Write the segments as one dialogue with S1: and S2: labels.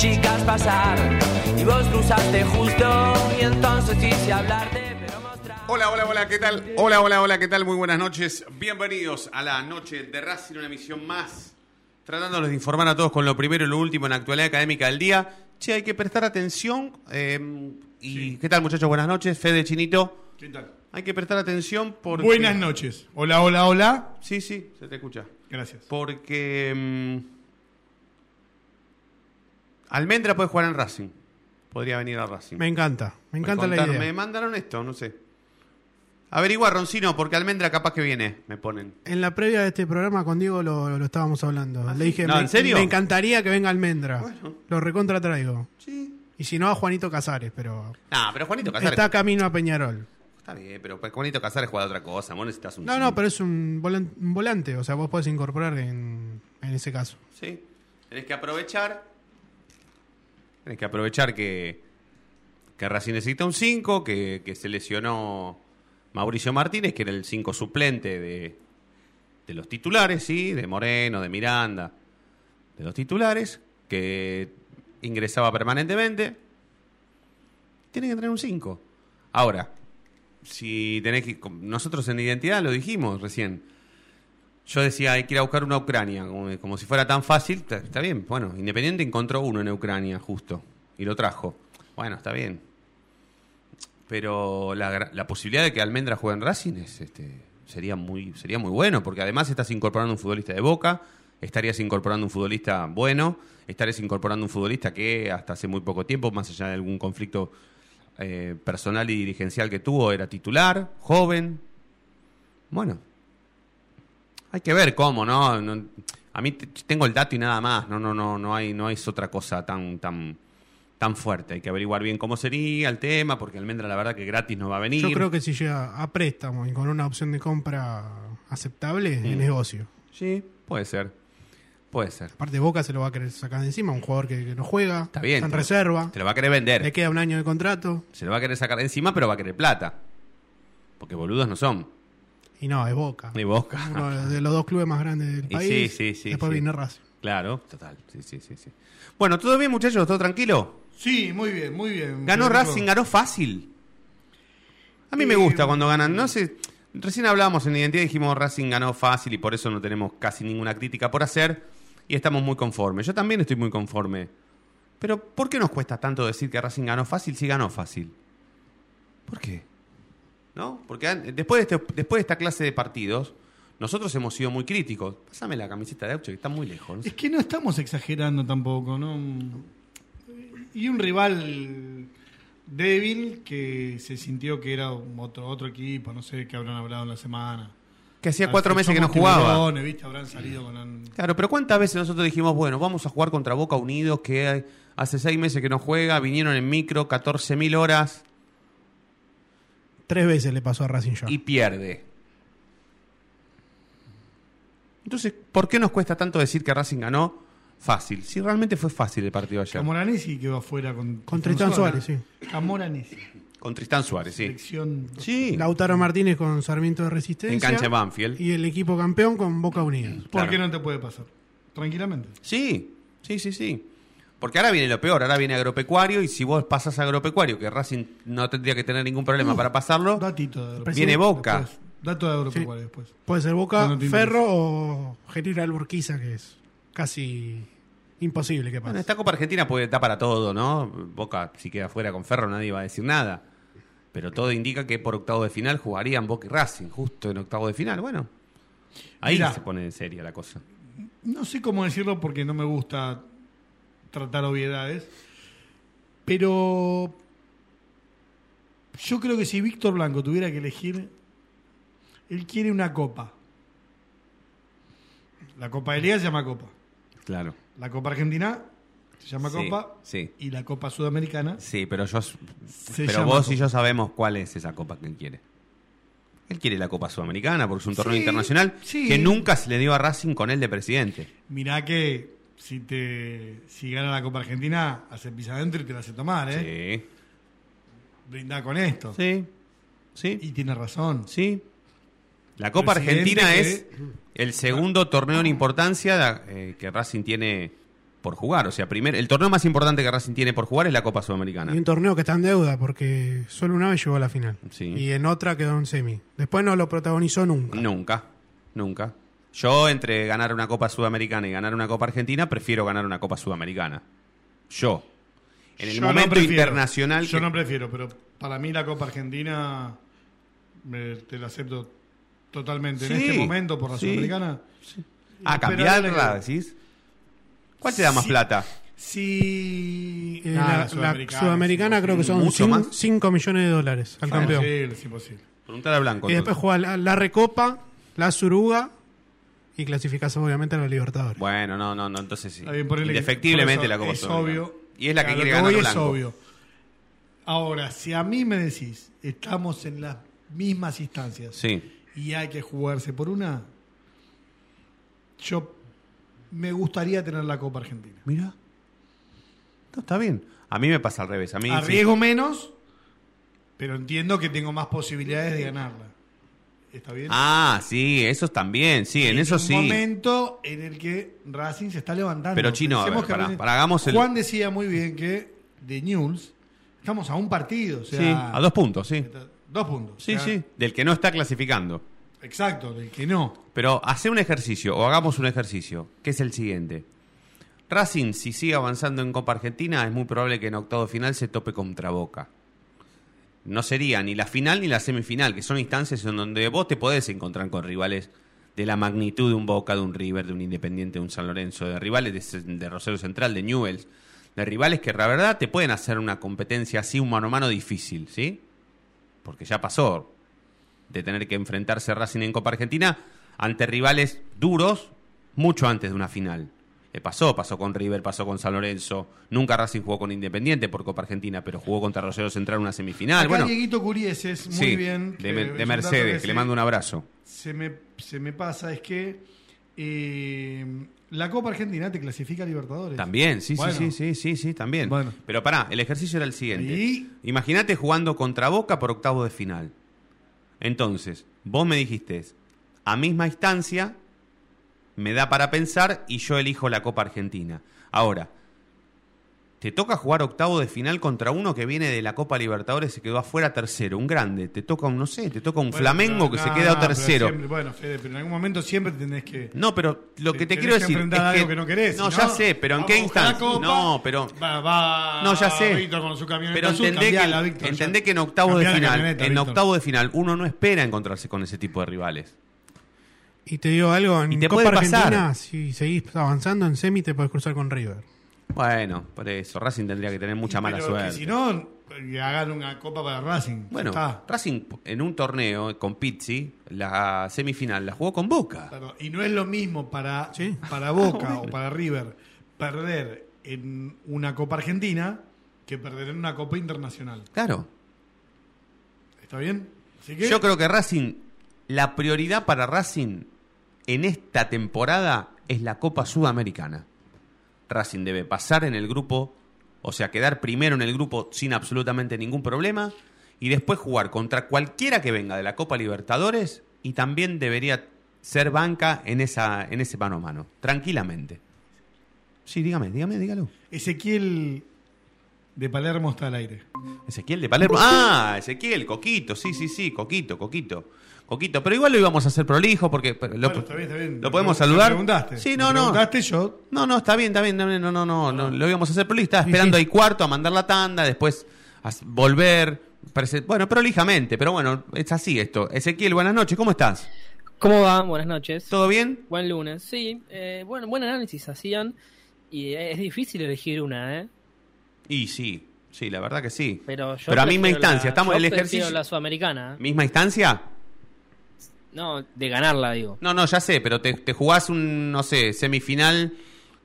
S1: chicas pasar y vos cruzaste justo y entonces quise hablarte pero mostrar
S2: Hola, hola, hola, ¿qué tal? Hola, hola, hola, ¿qué tal? Muy buenas noches. Bienvenidos a la noche de Racing, una emisión más. Tratándolos de informar a todos con lo primero y lo último en la actualidad académica del día. Che, hay que prestar atención. eh, y ¿Qué tal, muchachos? Buenas noches. Fede Chinito.
S3: ¿Qué tal?
S2: Hay que prestar atención porque...
S3: Buenas noches. Hola, hola, hola.
S2: Sí, sí, se te escucha.
S3: Gracias.
S2: Porque... mm, Almendra puede jugar en Racing. Podría venir a Racing.
S4: Me encanta, me encanta la idea.
S2: Me mandaron esto, no sé. Averigua, Roncino, porque Almendra capaz que viene, me ponen.
S4: En la previa de este programa con Diego lo, lo estábamos hablando. Le dije,
S2: No,
S4: me,
S2: ¿en serio?
S4: me encantaría que venga Almendra.
S2: Bueno.
S4: Lo recontra traigo.
S2: Sí.
S4: Y si no, a Juanito Casares, pero
S2: No, pero Juanito Casares.
S4: está camino a Peñarol.
S2: Está bien, pero Juanito Casares juega de otra cosa. Vos necesitas un.
S4: No, no, pero es un volante, o sea, vos podés incorporar en, en ese caso.
S2: Sí. Tenés que aprovechar. Tenés que aprovechar que. Que Racing necesita un 5, que, que se lesionó Mauricio Martínez, que era el 5 suplente de, de los titulares, sí, de Moreno, de Miranda, de los titulares, que ingresaba permanentemente. Tiene que tener un 5. Ahora, si tenés que. Nosotros en identidad lo dijimos recién. Yo decía, hay que ir a buscar una Ucrania, como, como si fuera tan fácil. Está, bien, bueno, Independiente encontró uno en Ucrania, justo, y lo trajo. Bueno, está bien. Pero la, la posibilidad de que Almendra juegue en Racing es, este, sería, muy, sería muy bueno, porque además estás incorporando un futbolista de Boca, estarías incorporando un futbolista bueno, estarías incorporando un futbolista que hasta hace muy poco tiempo, más allá de algún conflicto eh, personal y dirigencial que tuvo, era titular, joven. Bueno, hay que ver cómo, ¿no? No- a mí tengo el dato y nada más. No, no, no, no hay, no es otra cosa tan, tan, tan fuerte. Hay que averiguar bien cómo sería el tema, porque Almendra la verdad que gratis no va a venir.
S4: Yo creo que si llega a préstamo y con una opción de compra aceptable, es negocio.
S2: Sí, puede ser. Puede ser.
S4: Aparte, Boca se lo va a querer sacar de encima, un jugador que, que no juega,
S2: Está bien.
S4: en
S2: te lo-
S4: reserva,
S2: Te lo va a querer vender.
S4: le queda un año de contrato.
S2: Se lo va a querer sacar de encima, pero va a querer plata. Porque boludos no son.
S4: Y no, es Boca.
S2: Ni Boca.
S4: Uno de los dos clubes más grandes del
S2: Y
S4: país.
S2: sí, sí, sí,
S4: Después
S2: sí.
S4: viene Racing.
S2: Claro, total. Sí, sí, sí, sí. Bueno, ¿todo bien, muchachos? ¿Todo tranquilo?
S3: Sí, muy bien, muy bien.
S2: Ganó. Racing, ganó fácil. A mí me gusta cuando ganan. No sé, recién hablábamos en Identidad y dijimos Racing ganó fácil y por eso no tenemos casi ninguna crítica por hacer y estamos muy conformes. Yo también estoy muy conforme. Pero ¿por qué nos cuesta tanto decir que Racing ganó fácil si ganó fácil? ¿Por qué? ¿No? Porque an- después de, este- después de esta clase de partidos, nosotros hemos sido muy críticos. Pásame la camiseta de Auche, que está muy lejos. no sé.
S3: Es que no estamos exagerando tampoco, ¿no? Y un rival débil que se sintió que era otro, otro equipo, no sé qué habrán hablado en la semana.
S2: Que hacía
S3: Ah,
S2: cuatro meses que no jugaba.
S3: tiburones, ¿viste? Habrán salido con... un-
S2: Claro, pero ¿cuántas veces nosotros dijimos, bueno, vamos a jugar contra Boca Unidos, que hace seis meses que no juega, vinieron en micro, 14.000 horas
S4: Tres veces le pasó a Racing ya.
S2: y pierde? Entonces, ¿por qué nos cuesta tanto decir que Racing ganó fácil? Si realmente fue fácil el partido ayer.
S3: Camoranesi quedó afuera con...
S4: Con Tristán Suárez, sí.
S3: Camoranesi.
S2: Con Tristán Suárez, sí.
S3: Selección...
S2: Sí,
S4: Lautaro Martínez con Sarmiento de Resistencia.
S2: en cancha de Banfield.
S4: Y el equipo campeón con Boca Unidos.
S3: ¿Por
S2: Claro.
S3: qué no te puede pasar? Tranquilamente.
S2: Sí, sí, sí, sí. Porque ahora viene lo peor, ahora viene agropecuario y si vos pasas a agropecuario, que Racing no tendría que tener ningún problema para pasarlo,
S3: Datito de agropecuario.
S2: viene Boca.
S3: Después. Dato de agropecuario después.
S4: Puede ser Boca, Ferro o General Urquiza, que es casi imposible que pase.
S2: Bueno, esta Copa Argentina puede estar para todo, ¿no? Boca, si queda fuera con Ferro, nadie va a decir nada. Pero todo indica que por octavo de final jugarían Boca y Racing, justo en octavo de final. Bueno, ahí
S3: Mirá.
S2: se pone en seria la cosa.
S3: No sé cómo decirlo porque no me gusta tratar obviedades. Pero yo creo que si Víctor Blanco tuviera que elegir, él quiere una copa. La Copa de Liga se llama Copa.
S2: Claro.
S3: La Copa Argentina se llama
S2: Sí,
S3: Copa.
S2: sí.
S3: Y la Copa Sudamericana.
S2: Sí, pero yo pero vos
S3: Copa.
S2: y yo sabemos cuál es esa copa que él quiere. Él quiere la Copa Sudamericana porque es un torneo
S3: Sí,
S2: internacional
S3: sí.
S2: que nunca se le dio a Racing con él de presidente.
S3: Mirá que si te si gana la Copa Argentina, hace pisa adentro y te la hace tomar, ¿eh?
S2: Sí.
S3: Brindá con esto.
S2: Sí. Sí.
S3: Y tiene razón.
S2: Sí. La Copa
S3: Presidente
S2: Argentina
S3: que-
S2: es el segundo torneo en importancia eh, que Racing tiene por jugar. O sea, primer, el torneo más importante que Racing tiene por jugar es la Copa Sudamericana.
S4: Y un torneo que está en deuda porque solo una vez llegó a la final.
S2: Sí.
S4: Y en otra quedó en semi. Después no lo protagonizó nunca.
S2: Nunca, nunca. Yo entre ganar una Copa Sudamericana y ganar una Copa Argentina, prefiero ganar una Copa Sudamericana. Yo. En el
S3: Yo no
S2: momento
S3: prefiero.
S2: internacional...
S3: Yo
S2: que-
S3: no prefiero, pero para mí la Copa Argentina me- te la acepto totalmente.
S2: Sí,
S3: en este momento, por la
S2: sí.
S3: Sudamericana.
S2: Ah,
S3: Pero
S2: cambiarla, decís. ¿Cuál te da más
S3: Sí.
S2: plata?
S3: Si.
S4: Eh, la, la sudamericana,
S3: es
S4: creo que son
S2: Mucho más.
S4: 5 millones de dólares al campeón.
S3: imposible, es imposible.
S2: Preguntar a Blanco.
S4: Y después juega la, la Recopa, la Suruga y clasificas obviamente a la Libertadores.
S2: Bueno, no, no, no, entonces sí. Indefectiblemente la Copa
S3: Es
S2: Sudamericana.
S3: obvio.
S2: Y es la que
S3: lo
S2: quiere ganar
S3: voy es
S2: Blanco.
S3: obvio. Ahora, si a mí me decís, estamos en las mismas instancias
S2: Sí.
S3: y hay que jugarse por una, yo me gustaría tener la Copa Argentina.
S2: Mira. No, está bien. A mí me pasa al revés. A mí sí.
S3: Arriesgo menos, pero entiendo que tengo más posibilidades de ganarla. ¿Está bien?
S2: Ah, sí, esos también, sí, en eso
S3: un
S2: sí.
S3: momento en el que Racing se está levantando.
S2: Pero, Chino, a ver,
S3: que
S2: pará, hagamos el-
S3: Juan decía muy bien que de News estamos a un partido. O sea,
S2: Sí, a dos puntos, sí.
S3: Dos puntos.
S2: Sí,
S3: o sea,
S2: sí, del que no está clasificando.
S3: Exacto, del que no.
S2: Pero hace un ejercicio, o hagamos un ejercicio, que es el siguiente. Racing, si sigue avanzando en Copa Argentina, es muy probable que en octavo final se tope contra Boca. No sería ni la final ni la semifinal, que son instancias en donde vos te podés encontrar con rivales de la magnitud de un Boca, de un River, de un Independiente, de un San Lorenzo, de rivales de, de Rosario Central, de Newells, de rivales que la verdad te pueden hacer una competencia así, un mano a mano difícil, ¿sí? Porque ya pasó de tener que enfrentarse Racing en Copa Argentina ante rivales duros mucho antes de una final. Le pasó, pasó con River, pasó con San Lorenzo. Nunca Racing jugó con Independiente por Copa Argentina, pero jugó contra Rosario Central en una semifinal.
S3: Acá
S2: bueno,
S3: Dieguito Curieses, muy
S2: sí,
S3: bien.
S2: de,
S3: que dato
S2: Mercedes, que le mando un abrazo.
S3: Se me, se me pasa, es que eh, la Copa Argentina te clasifica a Libertadores.
S2: También, sí,
S3: Bueno.
S2: sí, sí, sí, sí, sí, también.
S3: Bueno.
S2: Pero pará, el ejercicio era el siguiente.
S3: Y-
S2: Imagínate jugando contra Boca por octavo de final. Entonces, vos me dijiste, a misma instancia, me da para pensar y yo elijo la Copa Argentina. Ahora, te toca jugar octavo de final contra uno que viene de la Copa Libertadores y se quedó afuera tercero, un grande. Te toca un, no sé, te toca un
S3: Bueno,
S2: Flamengo
S3: pero-
S2: que
S3: no,
S2: se queda
S3: no,
S2: tercero.
S3: siempre- bueno, Fede, pero en algún momento siempre tenés que.
S2: No, pero lo que te quiero
S3: que
S2: decir es
S3: enfrentar algo
S2: que,
S3: que no querés.
S2: no, ya sé, pero ¿en qué instancia?
S3: Copa,
S2: No, pero
S3: Va, va
S2: No, ya sé.
S3: Víctor con su
S2: Pero
S3: azul,
S2: entendé, que,
S3: Víctor,
S2: entendé que en octavo de final, en octavo de final, uno no espera encontrarse con ese tipo de rivales.
S4: Y te digo algo, en
S2: Y te
S4: Copa
S2: puede pasar.
S4: Argentina, si seguís avanzando en semi, te puedes cruzar con River.
S2: Bueno, por eso, Racing tendría que tener mucha
S3: Y
S2: mala
S3: pero que
S2: suerte.
S3: Si no, que hagan una copa para Racing.
S2: bueno,
S3: Está.
S2: Racing en un torneo con Pizzi, la semifinal la jugó con Boca.
S3: Claro, Y no es lo mismo para,
S4: Sí.
S3: para Boca o para River perder en una Copa Argentina que perder en una Copa Internacional.
S2: Claro.
S3: ¿Está bien? Así que,
S2: Yo creo que Racing, la prioridad para Racing en esta temporada es la Copa Sudamericana. Racing debe pasar en el grupo, o sea, quedar primero en el grupo sin absolutamente ningún problema y después jugar contra cualquiera que venga de la Copa Libertadores y también debería ser banca en, esa, en ese mano a mano, tranquilamente. Sí, dígame, dígame, dígalo.
S3: Ezequiel de Palermo está al aire.
S2: Ezequiel de Palermo. Ah, Ezequiel, Coquito, sí, sí, sí, Coquito, Coquito. Coquito, pero igual lo íbamos a hacer prolijo porque lo,
S3: Bueno, está bien, está bien.
S2: lo podemos
S3: Me
S2: saludar.
S3: preguntaste.
S2: Sí,
S3: Me
S2: no, no.
S3: preguntaste yo.
S2: No, no, está bien, está bien, no, no, no, no, no, lo íbamos a hacer prolijo. Estaba esperando ahí cuarto a mandar la tanda, después a volver. Bueno, prolijamente, pero bueno, es así esto. Ezequiel, buenas noches, ¿cómo estás?
S5: ¿Cómo va? Buenas noches.
S2: ¿Todo bien?
S5: Buen lunes. Sí, eh, bueno, buen análisis hacían. Y es difícil elegir una, ¿eh?
S2: Y sí, sí, la verdad que sí.
S5: Pero yo
S2: Pero a misma instancia,
S5: la-
S2: estamos
S5: yo
S2: el ejercicio.
S5: la sudamericana. ¿eh?
S2: ¿Misma instancia?
S5: No, de ganarla, digo.
S2: No, no, ya sé, pero te, te jugás un, no sé, semifinal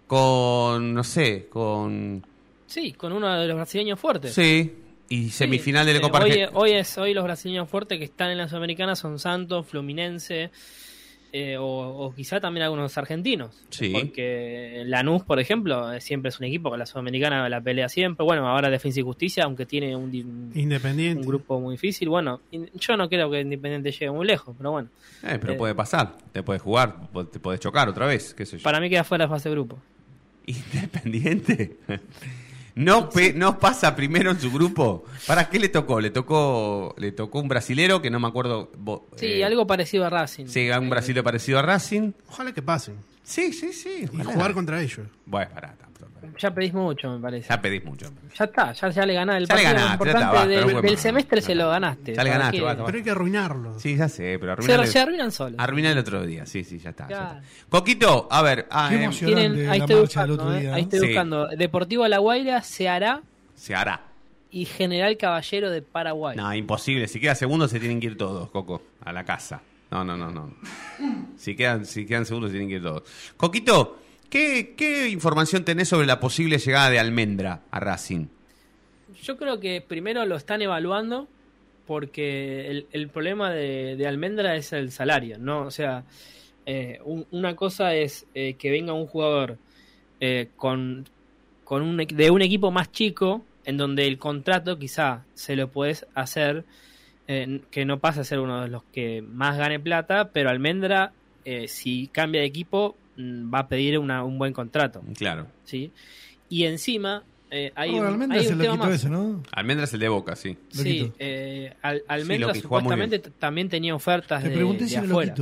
S2: con, no sé, con...
S5: Sí, con uno de los brasileños fuertes.
S2: Sí, y semifinal de la Copa
S5: hoy, hoy, es, hoy los brasileños fuertes que están en la sudamericana son Santos, Fluminense, eh, o, o quizá también algunos argentinos.
S2: Sí.
S5: Porque Lanús, por ejemplo, eh, siempre es un equipo que la Sudamericana la pelea siempre. Bueno, ahora Defensa y Justicia, aunque tiene un, di- un
S4: Independiente.
S5: grupo muy difícil. Bueno, yo no creo que Independiente llegue muy lejos, pero bueno.
S2: Eh, pero
S5: Eh.
S2: puede pasar. Te puedes jugar, te puedes chocar otra vez, qué sé yo.
S5: Para mí queda fuera de fase de grupo.
S2: Independiente. No, pe- no pasa primero en su grupo. ¿Para qué le tocó? Le tocó le tocó un brasilero que no me acuerdo. bo-
S5: Sí,
S2: eh,
S5: algo parecido a Racing.
S2: Sí, un
S5: Eh,
S2: brasilero parecido a Racing.
S4: Ojalá que pasen.
S2: Sí, sí, sí.
S4: Y
S2: ojalá.
S4: jugar contra ellos.
S2: Bueno, pará.
S5: Ya pedís mucho, me parece.
S2: Ya pedís mucho.
S5: Ya está, ya, ya le ganás el
S2: Ya le
S5: partido
S2: ganaste, ya está, basta,
S5: del,
S2: no
S5: semestre, se lo ganaste.
S2: Ya le
S5: ¿Para
S2: ganaste, basta,
S4: Pero hay que arruinarlo.
S2: Sí, ya sé, pero
S5: Se,
S2: arruinar
S5: se arruinan solos.
S2: Arruinar el otro día, sí, sí, ya está. ya
S5: Claro.
S2: está. Coquito, a ver, ah,
S3: Qué
S2: eh.
S5: Tienen,
S3: Llorante
S5: ahí
S3: la
S5: estoy
S3: marcha del
S5: buscando,
S3: otro
S5: eh, ahí estoy
S2: Sí.
S5: buscando. Deportivo La Guaira se hará
S2: se hará.
S5: y General Caballero de Paraguay.
S2: No, imposible. Si queda segundo se tienen que ir todos, Coco, a la casa. No, no, no, no. Si quedan, si quedan segundos se tienen que ir todos. Coquito, ¿qué, información tenés sobre la posible llegada de Almendra a Racing?
S5: Yo creo que primero lo están evaluando porque el, problema de, Almendra es el salario, ¿no? O sea, eh, un- una cosa es eh, que venga un jugador eh, con, con un, de un equipo más chico en donde el contrato quizá se lo puedes hacer que no pasa a ser uno de los que más gane plata, pero Almendra, si cambia de equipo, va a pedir una- un buen contrato,
S2: Claro.
S5: ¿sí? Y encima eh, hay,
S3: Oh,
S5: un-
S3: Almendra
S5: hay un tema más.
S3: ese, ¿no?
S2: Almendra es el de Boca, sí.
S5: Sí, eh, Al- Almendra
S2: muy
S5: supuestamente también tenía ofertas
S3: Te
S5: de,
S3: pregunté
S5: de
S3: si me lo
S5: afuera.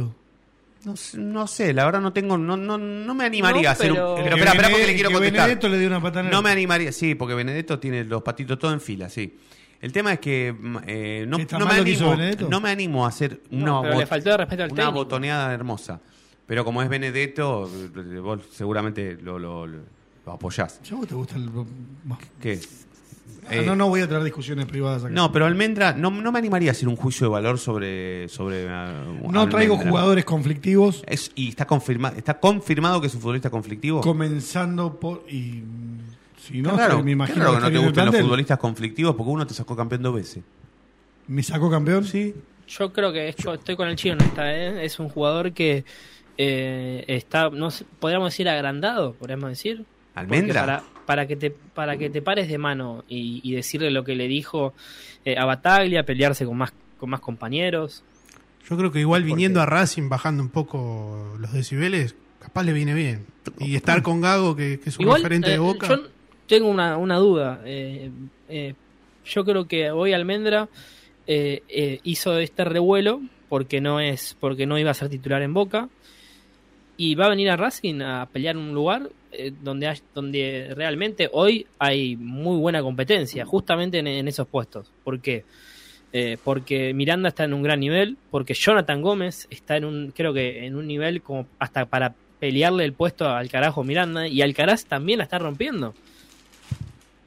S2: No, sé- no sé, la verdad no tengo, no, no, no me animaría
S5: No,
S2: a hacer
S5: pero-
S2: un... Pero espera, espera porque le quiero
S3: que
S2: contestar.
S3: Benedetto le dio una el-
S2: No me animaría, sí, porque Benedetto tiene los patitos todos en fila, sí. El tema es que mm, eh, no,
S3: ¿Que está
S2: no me animo, no me animo a hacer una,
S5: No, pero le
S2: bot-
S5: faltó de respeto al
S2: una botoneada hermosa. Pero como es Benedetto, vos seguramente lo, lo, lo- lo apoyás.
S3: ¿Ya vos te gusta el.?
S2: ¿Qué?
S3: Ah,
S2: Eh,
S3: no, no voy a traer discusiones privadas acá.
S2: No, pero Almendra, no, no me animaría a hacer un juicio de valor sobre. sobre ah,
S3: No traigo jugadores conflictivos,
S2: Es, y está, confirma, está confirmado que es un futbolista conflictivo.
S3: comenzando por. Y. Si no,
S2: raro,
S3: me imagino
S2: raro que no te gusten los futbolistas conflictivos porque uno te sacó campeón dos veces.
S3: ¿Me sacó campeón?
S2: Sí.
S5: Yo creo que es- yo estoy con el chino en esta, ¿eh? Es un jugador que eh, está, no sé, podríamos decir agrandado, podríamos decir.
S2: ¿Almendra?
S5: Para, para, que te, para que te pares de mano y, y decirle lo que le dijo eh, a Bataglia, pelearse con más, con más compañeros.
S4: Yo creo que igual
S5: ¿Por
S4: viniendo
S5: qué?
S4: a Racing, bajando un poco los decibeles, capaz le viene bien. Y estar con Gago, que, que es un referente
S5: eh,
S4: de Boca.
S5: Yo tengo una, una duda. eh, eh, yo creo que hoy Almendra eh, eh, hizo este revuelo porque no es porque no iba a ser titular en Boca y va a venir a Racing a pelear un lugar eh, donde hay- donde realmente hoy hay muy buena competencia justamente en, esos puestos. ¿Por qué? Eh, porque Miranda está en un gran nivel, porque Jonathan Gómez está en un, creo que en un nivel como hasta para pelearle el puesto al carajo Miranda, y Alcaraz también la está rompiendo.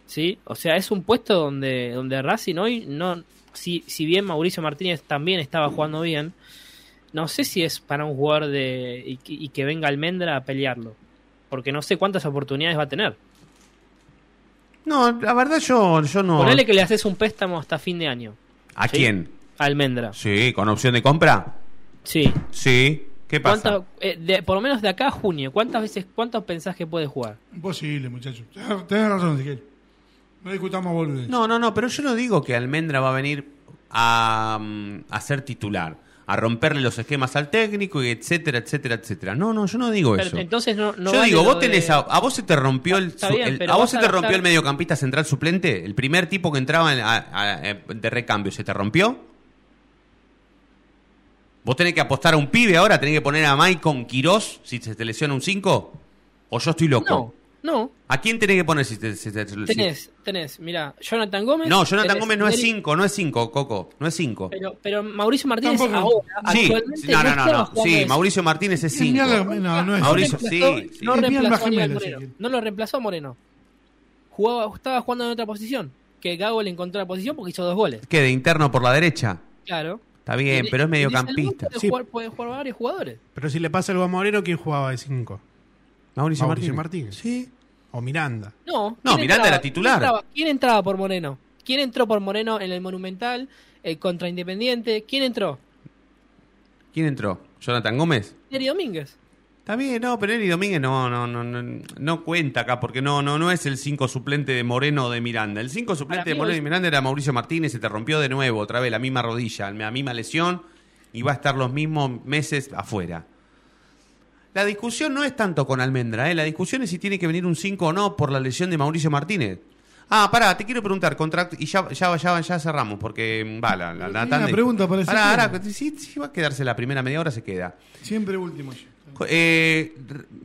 S5: ¿Sí? O sea, es un puesto donde, donde Racing hoy no. Si, si bien Mauricio Martínez también estaba jugando bien, no sé si es para un jugador de. y, que- y que venga Almendra a pelearlo. Porque no sé cuántas oportunidades va a tener.
S2: No, la verdad yo, yo no.
S5: Ponele que le haces un préstamo hasta fin de año.
S2: ¿A
S5: ¿sí?
S2: quién?
S5: a Almendra.
S2: Sí, con opción de compra.
S5: Sí.
S2: Sí. ¿Qué pasa?
S5: ¿Cuántas- eh, de- por lo menos de acá a junio, ¿cuántas veces, cuántos pensás que puede jugar?
S3: Imposible, muchachos. Tenés razón, Ezequiel. No discutamos boludeces.
S2: No, no, no, pero yo no digo que Almendra va a venir a, mm, a ser titular, a romperle los esquemas al técnico, y etcétera, etcétera, etcétera. No, no, yo no digo
S5: Pero
S2: eso.
S5: entonces no, no
S2: yo
S5: vale
S2: digo, vos tenés
S5: de-
S2: a, a vos se te rompió el,
S5: Está
S2: su-
S5: bien,
S2: el- a vos se te rompió el mediocampista central suplente, el primer tipo que entraba en- a- a- eh, de recambio, ¿se te rompió? ¿Vos tenés que apostar a un pibe ahora? ¿Tenés que poner a Maicon Quirós si se te lesiona un 5? ¿O yo estoy loco?
S5: No, no.
S2: ¿A quién tenés que poner si te, si te- si-
S5: Tenés, tenés, mira, Jonathan Gómez.
S2: No, Jonathan
S5: tenés
S2: Gómez no es
S5: Neri-
S2: 5, no es 5, Coco, no es 5.
S5: Pero, pero Mauricio Martínez
S3: Tampoco.
S5: ahora,
S2: Sí,
S5: actualmente,
S2: no, no, no, Sí, Mauricio Martínez es
S3: Ni a la-
S2: 5.
S3: no, no es
S2: Mauricio, sí.
S5: No reemplazó a Moreno. No lo reemplazó a Moreno. Jugaba, estaba jugando en otra posición. Que Gago le encontró la posición porque hizo dos goles.
S2: ¿Qué, de interno por la derecha?
S5: Claro.
S2: Está bien, pero es mediocampista.
S5: Puede,
S4: Sí.
S5: jugar, puede jugar varios jugadores.
S4: Pero si le pasa algo a Moreno, ¿quién jugaba de 5?
S2: Mauricio,
S4: Mauricio
S2: Martínez.
S4: Martínez.
S2: Sí.
S4: O Miranda.
S5: No,
S2: No,
S5: ¿quién
S2: Miranda
S5: entraba?
S2: era titular.
S5: ¿Quién entraba, ¿Quién entraba por Moreno? ¿Quién entró por Moreno en el Monumental eh, contra Independiente? ¿Quién entró?
S2: ¿Quién entró? Jonathan Gómez.
S5: Eri Domínguez.
S2: Está bien, no, pero Eri Domínguez no, no, no, no, no cuenta acá, porque no, no, no es el 5 suplente de Moreno o de Miranda. El 5 suplente
S5: Para
S2: de Moreno y Miranda era Mauricio Martínez, se te rompió de nuevo, otra vez, la misma rodilla, la misma lesión, y va a estar los mismos meses afuera. La discusión no es tanto con Almendra, ¿eh? la discusión es si tiene que venir un 5 o no por la lesión de Mauricio Martínez. Ah, pará, te quiero preguntar, contra- y ya, ya, ya, ya cerramos, porque mm, va, la, la, la
S3: pregunta para
S2: Pará, pará, si, si va a quedarse la primera media hora, se queda.
S3: Siempre último yo.
S2: Eh,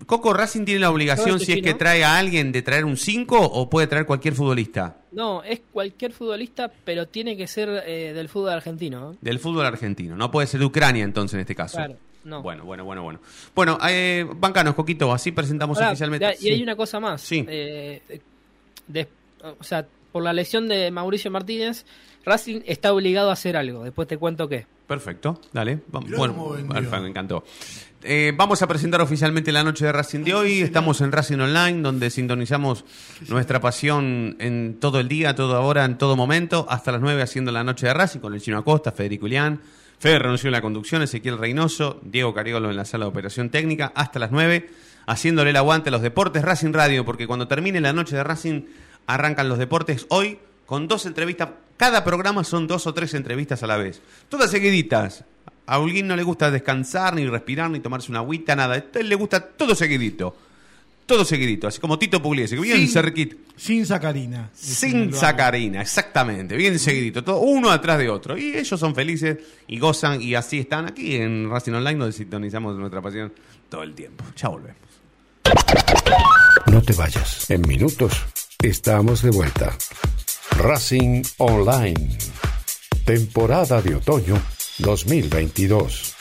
S2: Coco Racing tiene la obligación, si es que trae a alguien, de traer un 5 o puede traer cualquier futbolista
S5: No, es cualquier futbolista, pero tiene que ser eh, del fútbol argentino. ¿eh?
S2: del fútbol argentino. No puede ser de Ucrania entonces en este caso.
S5: Claro, no.
S2: Bueno, bueno, bueno, bueno. Bueno, eh, bancanos, Coquito, así presentamos
S5: Ahora,
S2: oficialmente.
S5: ya- y hay
S2: Sí.
S5: una cosa más.
S2: Sí.
S5: Eh, de- o sea, por la lesión de Mauricio Martínez, Racing está obligado a hacer algo. Después te cuento qué.
S2: Perfecto, dale. Va-
S3: Mirá
S2: bueno. Alfa, me encantó. Eh, vamos a presentar oficialmente la noche de Racing de hoy. Estamos en Racing Online, donde sintonizamos nuestra pasión en todo el día, toda hora, en todo momento, hasta las 9 haciendo la noche de Racing con el Chino Acosta, Federico Ilián. Fede renunció en la conducción, Ezequiel Reynoso, Diego Cariolo en la sala de operación técnica, hasta las 9, haciéndole el aguante a los deportes Racing Radio, porque cuando termine la noche de Racing arrancan los deportes hoy con dos entrevistas. Cada programa son dos o tres entrevistas a la vez. Todas seguiditas. A Holguín no le gusta descansar, ni respirar, ni tomarse una agüita, nada. A él le gusta todo seguidito. Todo seguidito. Así como Tito Pugliese, que bien
S3: Sin-
S2: cerquita.
S3: Sin sacarina.
S2: Sin sacarina, exactamente. Bien seguidito. Todo uno atrás de otro. Y ellos son felices y gozan y así están aquí en Racing Online, donde sintonizamos nuestra pasión todo el tiempo. Ya volvemos.
S6: No te vayas. En minutos estamos de vuelta. Racing Online. Temporada de otoño 2022.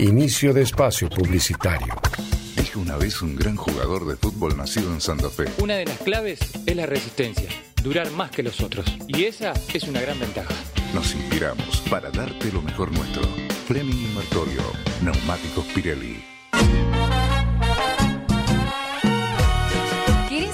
S6: Inicio de espacio publicitario.
S7: Dijo una vez un gran jugador de fútbol nacido en Santa Fe.
S8: Una de las claves es la resistencia, durar más que los otros. Y esa es una gran ventaja.
S7: Nos inspiramos para darte lo mejor nuestro. Fleming y Martorio. Neumáticos Pirelli.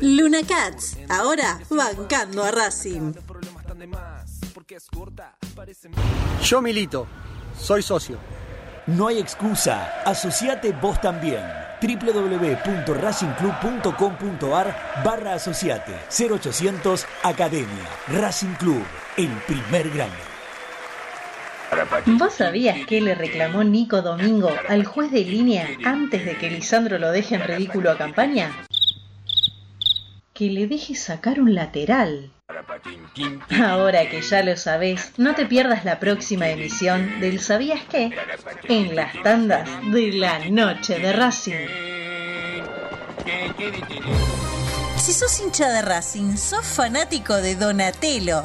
S9: Luna Cats, ahora bancando a Racing.
S10: Yo milito, soy socio.
S11: No hay excusa, asociate vos también. www.racingclub.com.ar barra asociate 0800 Academia Racing Club, el primer grande.
S12: ¿Vos sabías que le reclamó Nico Domingo al juez de línea antes de que Lisandro lo deje en ridículo a campaña? Que le deje sacar un lateral. Ahora que ya lo sabés, no te pierdas la próxima emisión del ¿Sabías qué? En las tandas de la noche de Racing.
S9: Si sos hincha de Racing, sos fanático de Donatello.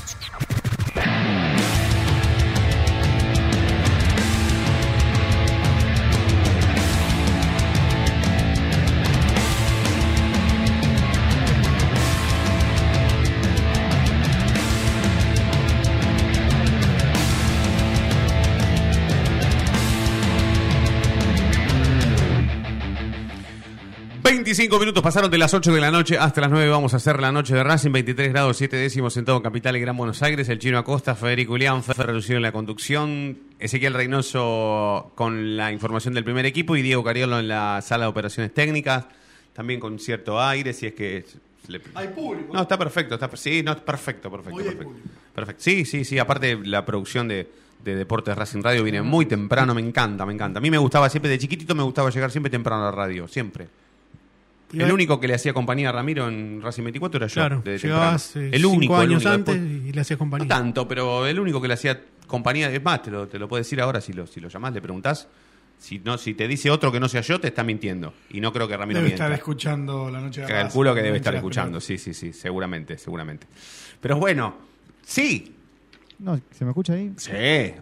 S2: 25 minutos pasaron de las 8 de la noche hasta las 9. Vamos a hacer la noche de Racing. 23 grados 7 décimos en todo Capital y Gran Buenos Aires. El chino Acosta, Federico Ulián, Luciano en la conducción. Ezequiel Reynoso con la información del primer equipo y Diego Cariolo en la sala de operaciones técnicas. También con cierto aire, si es que. le-
S3: Hay público.
S2: No, está perfecto. Está, sí, no, perfecto, perfecto.
S3: Hoy
S2: perfecto. Perfecto. Sí, sí, sí. Aparte, la producción de, de Deportes Racing Radio viene muy temprano. Me encanta, me encanta. A mí me gustaba siempre, de chiquitito me gustaba llegar siempre temprano a la radio. Siempre. El único que le hacía compañía a Ramiro en Racing 24 era yo.
S4: Claro,
S2: desde
S4: llegabas eh,
S2: el
S4: cinco
S2: único, el
S4: años
S2: único.
S4: antes
S2: Después-
S4: y le hacías compañía.
S2: no tanto, pero el único que le hacía compañía, es más, te lo, te lo puedo decir ahora si lo, si lo llamás, le preguntás. Si, no, si te dice otro que no sea yo, te está mintiendo. Y no creo que Ramiro
S3: Debe
S2: mienta.
S3: estar escuchando la noche de Racing,
S2: Calculo que
S3: la
S2: debe estar
S3: de
S2: escuchando, sí, sí, sí, seguramente, seguramente. Pero bueno, sí,
S13: No, ¿Se me escucha ahí?
S2: sí,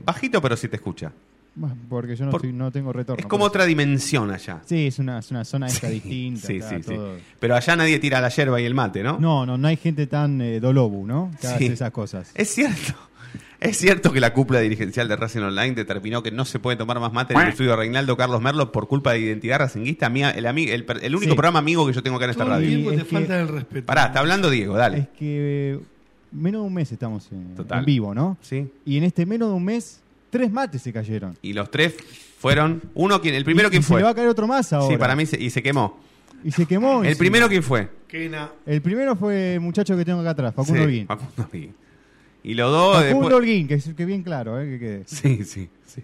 S2: bajito pero sí te escucha.
S13: Bueno, Porque yo no,
S2: Por-
S13: estoy- no tengo retorno.
S2: Es como otra dimensión allá.
S13: Sí, es una, es una zona esta distinta.
S2: Sí,
S13: está
S2: sí, sí. Pero allá nadie tira la yerba y el mate, ¿no?
S13: No, no, no hay gente tan eh, dolobu, ¿no? Que
S2: Sí.
S13: hace esas cosas.
S2: Es cierto. Es cierto que la cúpula dirigencial de Racing Online determinó que no se puede tomar más mate en el estudio de Reinaldo Carlos Merlo por culpa de identidad racinguista. Mía- El, único
S13: Sí.
S2: programa amigo que yo tengo acá en esta
S3: Todo
S2: radio.
S3: te
S13: que-
S3: falta el respeto.
S2: Pará, está hablando Diego, dale.
S13: Es que menos de un mes estamos en,
S2: Total.
S13: en vivo, ¿no?
S2: Sí.
S13: Y en este menos de un mes, tres mates se cayeron.
S2: Y los tres fueron. Uno, quien, el primero,
S13: Y-
S2: ¿quién
S13: y Se
S2: fue?
S13: le va a caer otro más ahora.
S2: Sí, para mí, se- y se quemó.
S13: Y se quemó.
S2: ¿El
S13: y se-
S2: primero quién fue?
S3: Quena.
S13: El primero fue el muchacho que tengo acá atrás, Facundo
S2: Sí,
S13: Holguín.
S2: Facundo Holguín. Y los dos.
S13: Facundo
S2: después-
S13: Holguín, que, es- que bien claro, eh, que quede.
S2: Sí, sí, sí.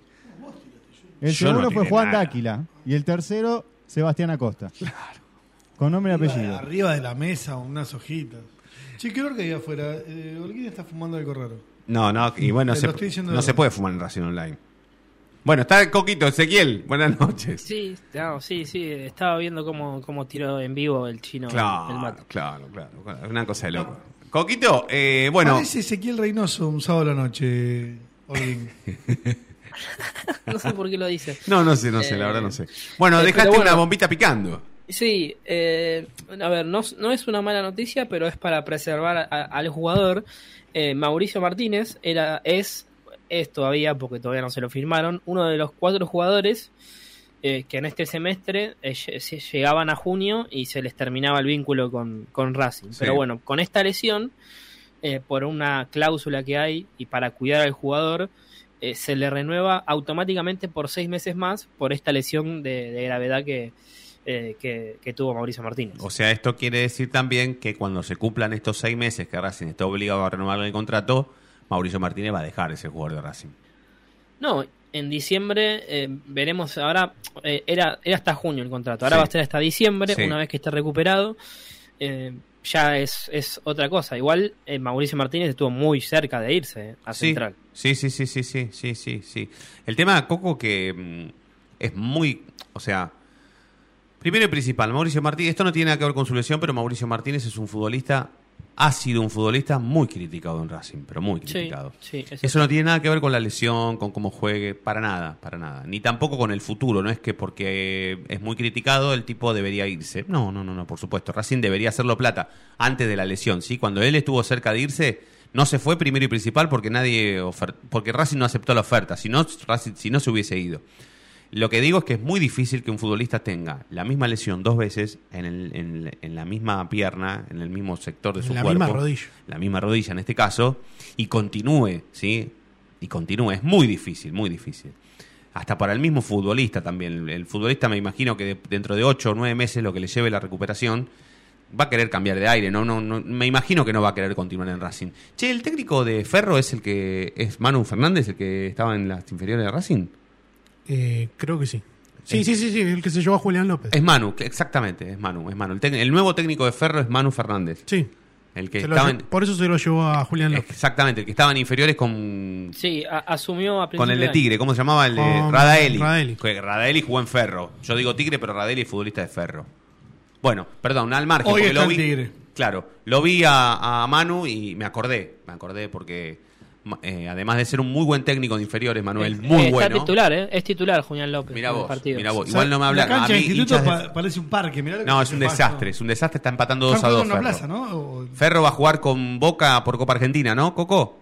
S13: El
S2: Yo no
S13: segundo fue Juan
S2: nada.
S13: Dáquila. Y el tercero, Sebastián Acosta. Con nombre y apellido.
S3: Arriba de la mesa, unas hojitas. Che, ¿qué que hay afuera? Eh, Holguín está fumando algo raro.
S2: No, no, y bueno, se- no
S3: de
S2: se puede fumar en Racing Online. Bueno, está Coquito, Ezequiel. Buenas noches.
S5: Sí, no, sí, sí, estaba viendo cómo, cómo tiró en vivo el chino el
S2: Claro,
S5: mate.
S2: claro, claro, claro. Una cosa de loco. Coquito, eh, bueno.
S3: Parece Ezequiel Reynoso un sábado a la noche.
S5: No sé por qué lo dice.
S2: No, no sé, no sé, la
S5: Eh,
S2: verdad no sé. Bueno,
S5: eh,
S2: dejaste
S5: bueno.
S2: una bombita picando.
S5: Sí, eh, a ver, no, no es una mala noticia, pero es para preservar a- al jugador. Eh, Mauricio Martínez era, es, es todavía, porque todavía no se lo firmaron, uno de los cuatro jugadores eh, que en este semestre eh, llegaban a junio y se les terminaba el vínculo con, con Racing.
S2: Sí.
S5: Pero bueno, con esta lesión, eh, por una cláusula que hay y para cuidar al jugador, eh, se le renueva automáticamente por seis meses más por esta lesión de, de gravedad que, eh, que, que tuvo Mauricio Martínez.
S2: O sea, esto quiere decir también que cuando se cumplan estos seis meses que Racing está obligado a renovar el contrato, Mauricio Martínez va a dejar ese jugador de Racing.
S5: No, en diciembre eh, veremos, ahora eh, era, era hasta junio el contrato, ahora
S2: Sí.
S5: va a ser hasta diciembre,
S2: Sí.
S5: una vez que esté recuperado. ya es, es otra cosa. Igual Mauricio Martínez estuvo muy cerca de irse a
S2: Sí,
S5: Central.
S2: sí, sí, sí, sí, sí, sí, sí, sí. El tema, Coco, que mm, es muy, o sea, primero y principal, Mauricio Martínez, esto no tiene nada que ver con su lesión, pero Mauricio Martínez es un futbolista, ha sido un futbolista muy criticado en Racing, pero muy criticado.
S5: sí, es
S2: Eso no tiene nada que ver con la lesión, con cómo juegue, para nada, para nada. Ni tampoco con el futuro, no es que porque es muy criticado el tipo debería irse. No, no, no, no, por supuesto. Racing debería hacerlo plata antes de la lesión, ¿sí? Cuando él estuvo cerca de irse, no se fue primero y principal porque nadie porque Racing no aceptó la oferta, si no, Racing- si no se hubiese ido. Lo que digo es que es muy difícil que un futbolista tenga la misma lesión dos veces en, el- en- en la misma pierna, en el mismo sector de su
S4: la
S2: cuerpo.
S4: misma rodilla.
S2: La misma rodilla en este caso. Y continúe, ¿sí? Y continúe. Es muy difícil, muy difícil. Hasta para el mismo futbolista también. El, el futbolista me imagino que de- dentro de ocho o nueve meses lo que le lleve la recuperación va a querer cambiar de aire, no, no, no, me imagino que no va a querer continuar en Racing. Che, el técnico de Ferro es el que es Manu Fernández, el que estaba en las inferiores de Racing.
S4: Eh, creo que sí. Sí, sí, sí, sí, el que se llevó a Julián López.
S2: Es Manu, exactamente, es Manu, es Manu. El, nuevo técnico de Ferro es Manu Fernández.
S4: Sí.
S2: El que estaba en-
S4: Por eso se lo llevó a Julián López.
S2: exactamente, el que estaba en inferiores con
S5: Sí, a- asumió a
S2: con el de Tigre, ¿cómo se llamaba? El de
S4: Con
S2: Radaeli.
S4: Radaeli.
S2: Radaeli jugó en Ferro. Yo digo Tigre, pero Radaeli es futbolista de Ferro. Bueno, perdón, al margen.
S3: Hoy
S2: porque
S3: está
S2: lo
S3: en
S2: vi,
S3: Tigre.
S2: Claro, lo vi a, a Manu y me acordé. Me acordé porque, eh, además de ser un muy buen técnico de inferiores, Manuel, muy
S5: está
S2: bueno.
S5: titular, ¿eh? Es titular Julián López. El
S2: vos, mirá vos.
S3: O sea,
S2: Igual no me habla
S3: La cancha
S2: a
S3: de
S2: mí,
S3: instituto
S2: de-
S3: parece un parque. Mirá lo que
S2: No, es un
S3: pasa.
S2: desastre, es un desastre. Está empatando 2
S3: Están
S2: a 2
S3: jugando en
S2: Ferro.
S3: una plaza, ¿no? O-
S2: Ferro va a jugar con Boca por Copa Argentina, ¿no, Coco?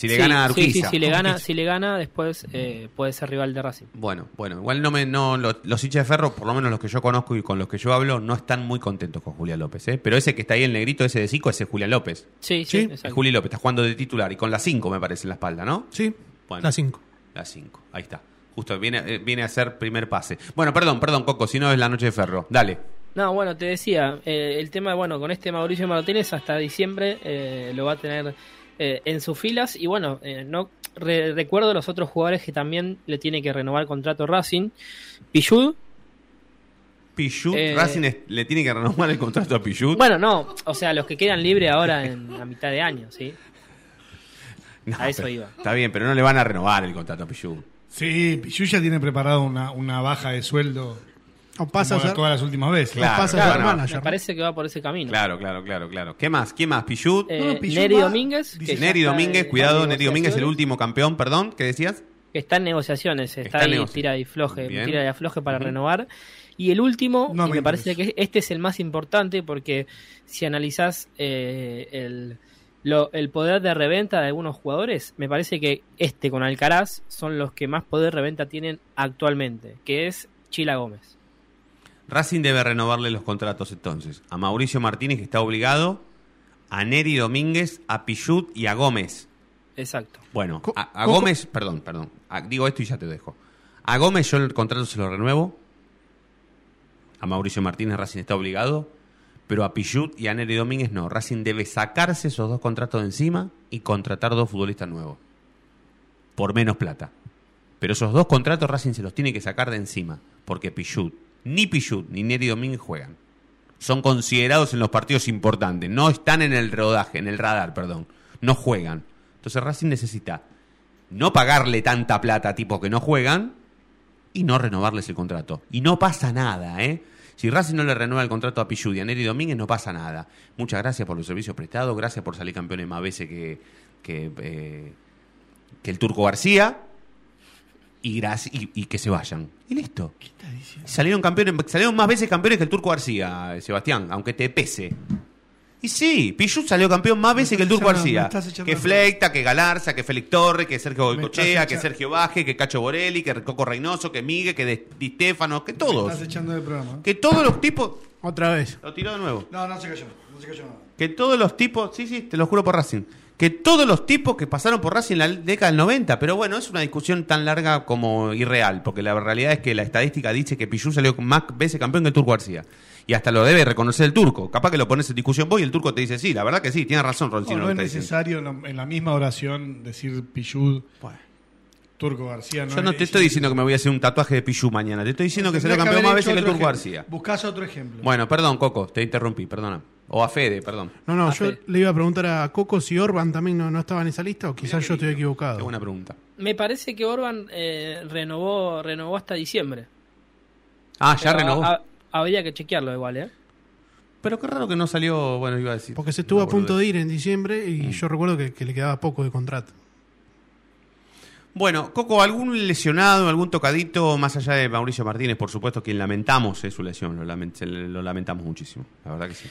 S2: Si le
S5: Sí,
S2: gana a
S5: sí, sí,
S2: Urquiza.
S5: si le gana, si le gana, después eh, puede ser rival de Racing.
S2: Bueno, bueno, igual no me, no, lo- los hinchas de Ferro, por lo menos los que yo conozco y con los que yo hablo, no están muy contentos con Julián López, ¿eh? Pero ese que está ahí, el negrito, ese de Zico, ese es Julián López.
S5: Sí, sí,
S2: Es. Juli López, está jugando de titular y con la 5 me parece en la espalda, ¿no?
S4: Sí,
S2: Bueno,
S4: la 5.
S2: La 5, ahí está. Justo viene, eh, viene a hacer primer pase. Bueno, perdón, perdón, Coco, si no es la noche de Ferro. Dale.
S5: No, bueno, te decía, eh, el tema, bueno, con este Mauricio Martínez hasta diciembre eh, lo va a tener eh, en sus filas y bueno, eh, no re- recuerdo los otros jugadores que también le tiene que renovar contrato Racing. Pichud,
S2: Pichut,
S5: Eh,
S2: Racing es- le tiene que renovar el contrato a Pichut.
S5: bueno, no, o sea, los que quedan libres ahora en a mitad de año, ¿sí?
S2: No,
S5: a eso
S2: pero-
S5: iba.
S2: Está bien, pero no le van a renovar el contrato a Pichut.
S3: Sí, Pichu ya tiene preparado una, una baja de sueldo.
S4: O pasa
S3: como
S4: a ser-
S3: todas las últimas veces.
S2: Claro,
S4: pasa a
S2: claro,
S4: ser
S2: no.
S4: manager.
S5: Me parece que va por ese camino.
S2: Claro, claro, claro, claro. ¿Qué más? ¿Quién más? Pichut.
S5: Eh,
S3: Pichud
S5: Neri
S3: va-
S5: Domínguez, que
S2: Neri Domínguez, cuidado, Neri Domínguez, el último campeón, perdón, ¿qué decías?
S5: que está en negociaciones, está,
S2: Está en
S5: ahí tira y floje,
S2: Bien.
S5: tira y afloje para renovar. Y el último,
S3: No
S5: y
S3: me
S5: me parece que este es el más importante porque si analizás eh, el, lo- el poder de reventa de algunos jugadores, me parece que este con Alcaraz son los que más poder de reventa tienen actualmente, que es Chila Gómez.
S2: Racing debe renovarle los contratos entonces. A Mauricio Martínez, que está obligado, a Neri Domínguez, a Pichut y a Gómez.
S5: Exacto.
S2: Bueno, a, Gómez, perdón, perdón. A- digo esto y ya te dejo. A Gómez yo el contrato se lo renuevo. A Mauricio Martínez Racing está obligado. Pero a Pichut y a Neri Domínguez no. Racing debe sacarse esos dos contratos de encima y contratar dos futbolistas nuevos. Por menos plata. Pero esos dos contratos Racing se los tiene que sacar de encima. Porque Pichut, ni Pichut ni Neri Domínguez juegan. Son considerados en los partidos importantes. No están en el rodaje, en el radar, perdón. No juegan. Entonces Racing necesita no pagarle tanta plata a tipos que no juegan y no renovarles el contrato. Y no pasa nada, ¿eh? Si Racing no le renueva el contrato a Pichud y a Neri Domínguez, no pasa nada. Muchas gracias por los servicios prestados, gracias por salir campeones más veces que, que, eh, que el Turco García y, y, y que se vayan. Y listo. Salieron campeones, salieron más veces campeones que el Turco García, Sebastián, aunque te pese. Y sí, Pichut salió campeón más veces que el Turco
S3: me
S2: García.
S3: estás echando
S2: Que Fleita, que Galarza, que Félix Torres, que Sergio
S3: Me
S2: Goicochea,
S3: estás
S2: que Sergio Baje, que Cacho Borelli, que Coco Reynoso, que Miguel, que De- Di Stefano, que todos.
S3: Estás echando de programa.
S2: Que todos los tipos.
S4: Otra vez.
S2: Lo tiró de nuevo.
S3: No, no se cayó. No se cayó nada.
S2: Que todos los tipos. Sí, sí, te lo juro por Racing. Que todos los tipos que pasaron por Racing en la década del 90. Pero bueno, es una discusión tan larga como irreal. Porque la realidad es que la estadística dice que Pichu salió más veces campeón que el Turco García. Y hasta lo debe reconocer el turco. Capaz que lo pones en discusión vos y el turco te dice, sí, la verdad que sí, tiene razón,
S3: No,
S2: Roncino.
S3: no
S2: lo
S3: es
S2: que está diciendo".
S3: necesario en la- misma oración decir Pichud, Turco García.
S2: Yo no te estoy diciendo que me voy a hacer un tatuaje de Pichu mañana. Te estoy diciendo que salió
S3: Tendrías
S2: campeón más veces que el Turco
S3: ejemplo.
S2: García.
S3: Buscás otro ejemplo.
S2: Bueno, perdón, Coco, te interrumpí, perdona. O a Fede, perdón.
S4: No, no, yo le iba a preguntar a Coco si Orban también no, no estaba en esa lista o quizás yo estoy equivocado.
S2: Qué buena pregunta.
S5: Me parece que Orban eh, renovó, renovó hasta diciembre.
S2: Ah, ya
S5: Pero
S2: renovó.
S5: ha- habría que chequearlo igual, ¿eh?
S2: Pero qué raro que no salió, bueno, iba a decir.
S4: Porque se estuvo a punto de ir en diciembre y
S2: Mm.
S4: yo recuerdo que, que le quedaba poco de contrato.
S2: Bueno, Coco, ¿algún lesionado, algún tocadito, más allá de Mauricio Martínez, por supuesto, quien lamentamos es su lesión, lo, lament- lo lamentamos muchísimo, la verdad que sí.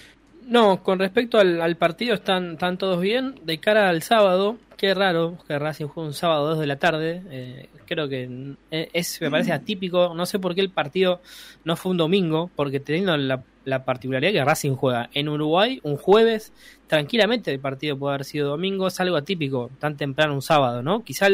S5: No, con respecto al, partido están, están todos bien. De cara al sábado, qué raro que Racing juegue un sábado a 2 de la tarde. eh, creo que mm, eh, es, me parece atípico. No sé por qué el partido no fue un domingo, porque teniendo la, la particularidad que Racing juega en Uruguay un jueves, tranquilamente el partido puede haber sido domingo. Es algo atípico, tan temprano un sábado, ¿no? Quizá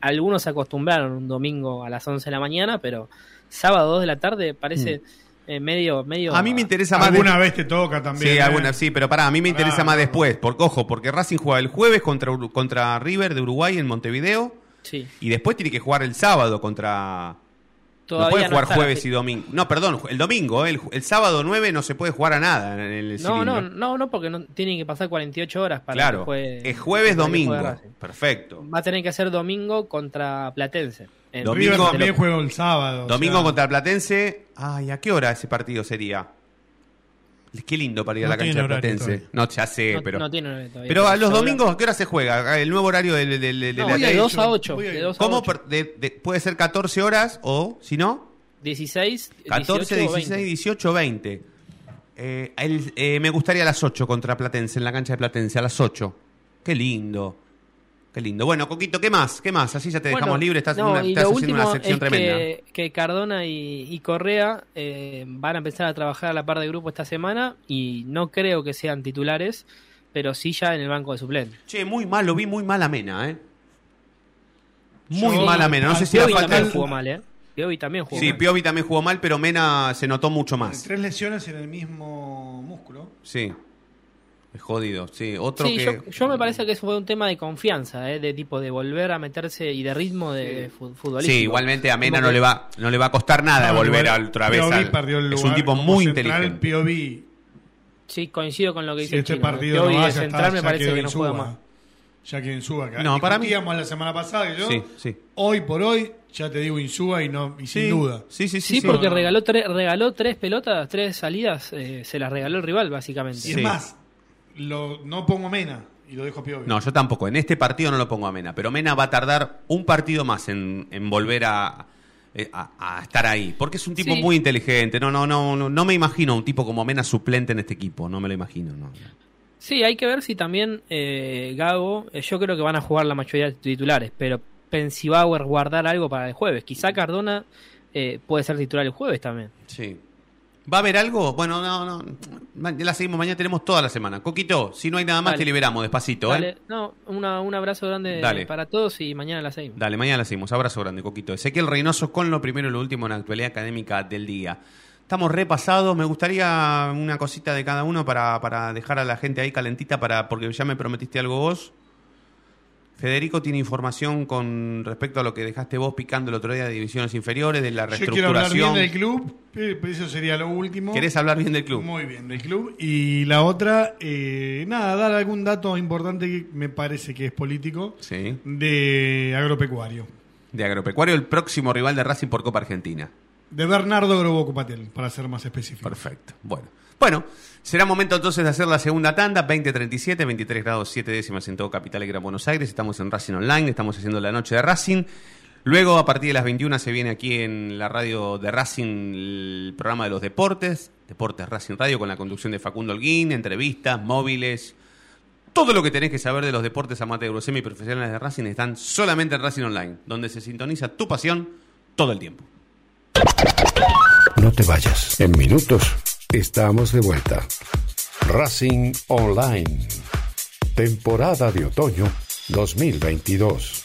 S5: algunos se acostumbraron un domingo a las 11 de la mañana, pero sábado 2 de la tarde parece eh, medio, medio.
S2: A mí me interesa más...
S3: Alguna
S2: de-
S3: vez te toca también.
S2: Sí,
S3: ¿eh?
S2: alguna, sí, pero pará, a mí me
S3: Pará,
S2: interesa más después, porque ojo, porque Racing juega el jueves contra, Uru- contra River de Uruguay en Montevideo
S5: Sí.
S2: y después tiene que jugar el sábado contra...
S5: Todavía
S2: no puede
S5: no
S2: jugar jueves y domingo. No, perdón, el domingo, ¿eh? el, el sábado 9 no se puede jugar a nada en el
S5: No, no, no, no, porque no tienen que pasar 48 horas para
S2: Claro,
S5: que juegue.
S2: es jueves domingo. Perfecto.
S5: Va a tener que ser domingo contra Platense. En-
S2: Domingo-
S3: River también
S2: lo-
S3: juega el sábado. o
S2: Domingo
S3: sea,
S2: contra Platense. Ay, ¿a qué hora ese partido sería? Qué lindo para ir a
S4: No
S2: la cancha de Platense.
S4: todavía.
S2: No, ya sé,
S5: no,
S2: pero.
S5: no tiene todavía,
S2: pero a los domingos, ¿a qué hora se juega? El nuevo horario del. del- del-
S5: No,
S2: de la-
S5: de 2 a
S3: hecho,
S5: 8.
S3: voy a
S5: De
S3: ir.
S5: 2 a
S2: ¿Cómo?
S5: 8.
S2: per- de- de- puede ser 14 horas o, si no,
S5: 16,
S2: 14,
S5: 18 o
S2: 16,
S5: 20.
S2: 18, 20. Eh, el- eh, me gustaría a las 8 contra Platense, en la cancha de Platense, a las 8. Qué lindo. Qué lindo. Bueno, Coquito, ¿qué más? ¿Qué más? Así ya te dejamos
S5: Bueno,
S2: libre. Estás,
S5: no,
S2: una-
S5: y
S2: estás
S5: lo
S2: haciendo una sección
S5: es
S2: tremenda.
S5: Que, que Cardona y, y Correa eh, van a empezar a trabajar a la par de grupo esta semana y no creo que sean titulares, pero sí ya en el banco de suplentes.
S2: Che, muy mal, lo vi muy mal a Mena, ¿eh? Muy
S5: Sí,
S2: mal a Mena. No sé si era falta
S5: también jugó mal, ¿eh? Piovi también jugó
S2: Sí,
S5: mal.
S2: Piovi también jugó mal, pero Mena se notó mucho más.
S3: Tres lesiones en el mismo músculo.
S2: Sí. Es jodido, sí. Otro
S5: Sí,
S2: que...
S5: yo, yo me parece que eso fue un tema de confianza, ¿eh? de tipo de volver a meterse y de ritmo de fu- futbolístico.
S2: Sí, igualmente a Mena no
S5: que-
S2: le va no le va a costar nada
S3: No,
S2: volver
S3: igual,
S2: a otra vez
S3: Piovi
S2: al-
S3: perdió el
S2: Es un tipo muy
S3: central,
S2: inteligente.
S3: Piovi,
S5: Sí, coincido con lo que
S3: si
S5: dice el
S3: este
S5: chino.
S3: partido
S5: Piovi
S3: no va,
S5: de central me parece que no juega más.
S3: Ya que Insúa acá.
S2: No, para mí-
S3: Discutíamos la semana pasada que yo.
S2: Sí, sí.
S3: Hoy por hoy, ya te digo Insúa y, no, y sin
S2: Sí.
S3: duda.
S2: Sí, sí,
S5: Sí, porque regaló, tres regaló tres pelotas, tres salidas, eh, se las regaló el rival, básicamente.
S3: Y es más, lo, no pongo Mena y lo dejo a Piovi.
S2: No, yo tampoco. En este partido no lo pongo a Mena, pero Mena va a tardar un partido más en, en volver a, eh, a, a estar ahí, porque es un tipo
S5: Sí.
S2: muy inteligente. No, no, no, no, no me imagino un tipo como Mena suplente en este equipo. No me lo imagino. No.
S5: Sí, hay que ver si también eh, Gago, eh, yo creo que van a jugar la mayoría de titulares, pero Pensibauer guardar algo para el jueves. Quizá Cardona eh, puede ser titular el jueves también.
S2: Sí. ¿Va a haber algo? Bueno, no, no. La seguimos mañana, tenemos toda la semana. Coquito, si no hay nada más,
S5: Dale.
S2: te liberamos despacito,
S5: Dale,
S2: ¿eh?
S5: no, una- un abrazo grande
S2: Dale.
S5: para todos y mañana la seguimos.
S2: Dale, mañana la seguimos. Abrazo grande, Coquito. Ezequiel Reynoso con lo primero y lo último en la actualidad académica del día. Estamos repasados. Me gustaría una cosita de cada uno para, para dejar a la gente ahí calentita, para porque ya me prometiste algo vos. Federico tiene información con respecto a lo que dejaste vos picando el otro día de divisiones inferiores, de la
S3: Yo quiero hablar bien
S2: reestructuración.
S3: del club, eh, eso sería lo último.
S2: ¿Querés hablar bien del club?
S3: Muy bien, del club. Y la otra, eh, nada, dar algún dato importante que me parece que es político
S2: Sí.
S3: de agropecuario.
S2: De Agropecuario, el próximo rival de Racing por Copa Argentina.
S3: De Bernardo Grobo Patel, para ser más específico.
S2: Perfecto. Bueno. Bueno, será momento entonces de hacer la segunda tanda, 2037, 23 grados 7 décimas en todo Capital y Gran Buenos Aires. Estamos en Racing Online, estamos haciendo la noche de Racing. Luego, a partir de las 21, se viene aquí en la radio de Racing el programa de los deportes, Deportes Racing Radio, con la conducción de Facundo Holguín, entrevistas, móviles. Todo lo que tenés que saber de los deportes amateur, semi profesionales de Racing están solamente en Racing Online, donde se sintoniza tu pasión todo el tiempo.
S6: No te vayas. En minutos estamos de vuelta. Racing Online. Temporada de otoño 2022.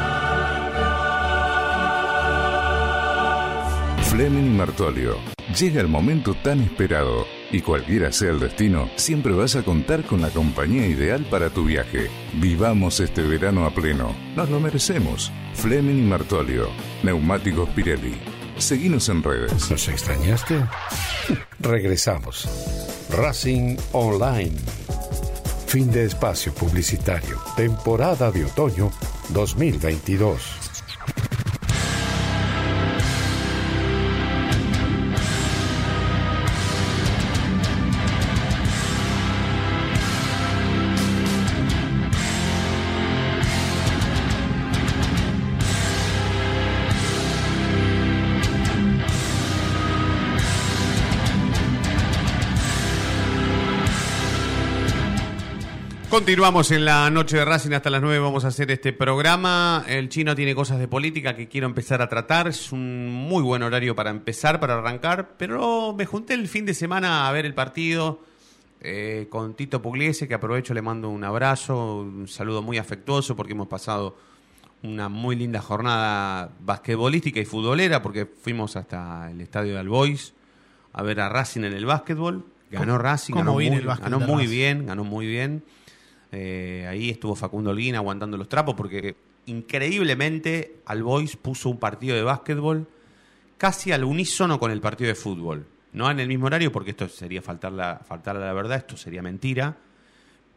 S7: Fleming y Martolio. Llega el momento tan esperado y cualquiera sea el destino, siempre vas a contar con la compañía ideal para tu viaje. Vivamos este verano a pleno. Nos lo merecemos. Fleming y Martolio. Neumáticos Pirelli. Seguinos en redes.
S6: ¿Nos extrañaste? Regresamos. Racing Online. Fin de espacio publicitario. Temporada de otoño 2022.
S2: Continuamos en la noche de Racing hasta las 9 vamos a hacer este programa. El chino tiene cosas de política que quiero empezar a tratar. Es un muy buen horario para empezar, para arrancar. Pero me junté el fin de semana a ver el partido eh, con Tito Pugliese, que aprovecho, le mando un abrazo, un saludo muy afectuoso porque hemos pasado una muy linda jornada basquetbolística y futbolera porque fuimos hasta el estadio de Albois a ver a Racing en el básquetbol. Ganó Racing, ganó, muy,
S4: el
S2: ganó muy bien, ganó muy bien. Eh, ahí estuvo Facundo Holguín aguantando los trapos porque increíblemente Albois puso un partido de básquetbol casi al unísono con el partido de fútbol. No en el mismo horario porque esto sería faltar, la, faltar a la verdad, esto sería mentira.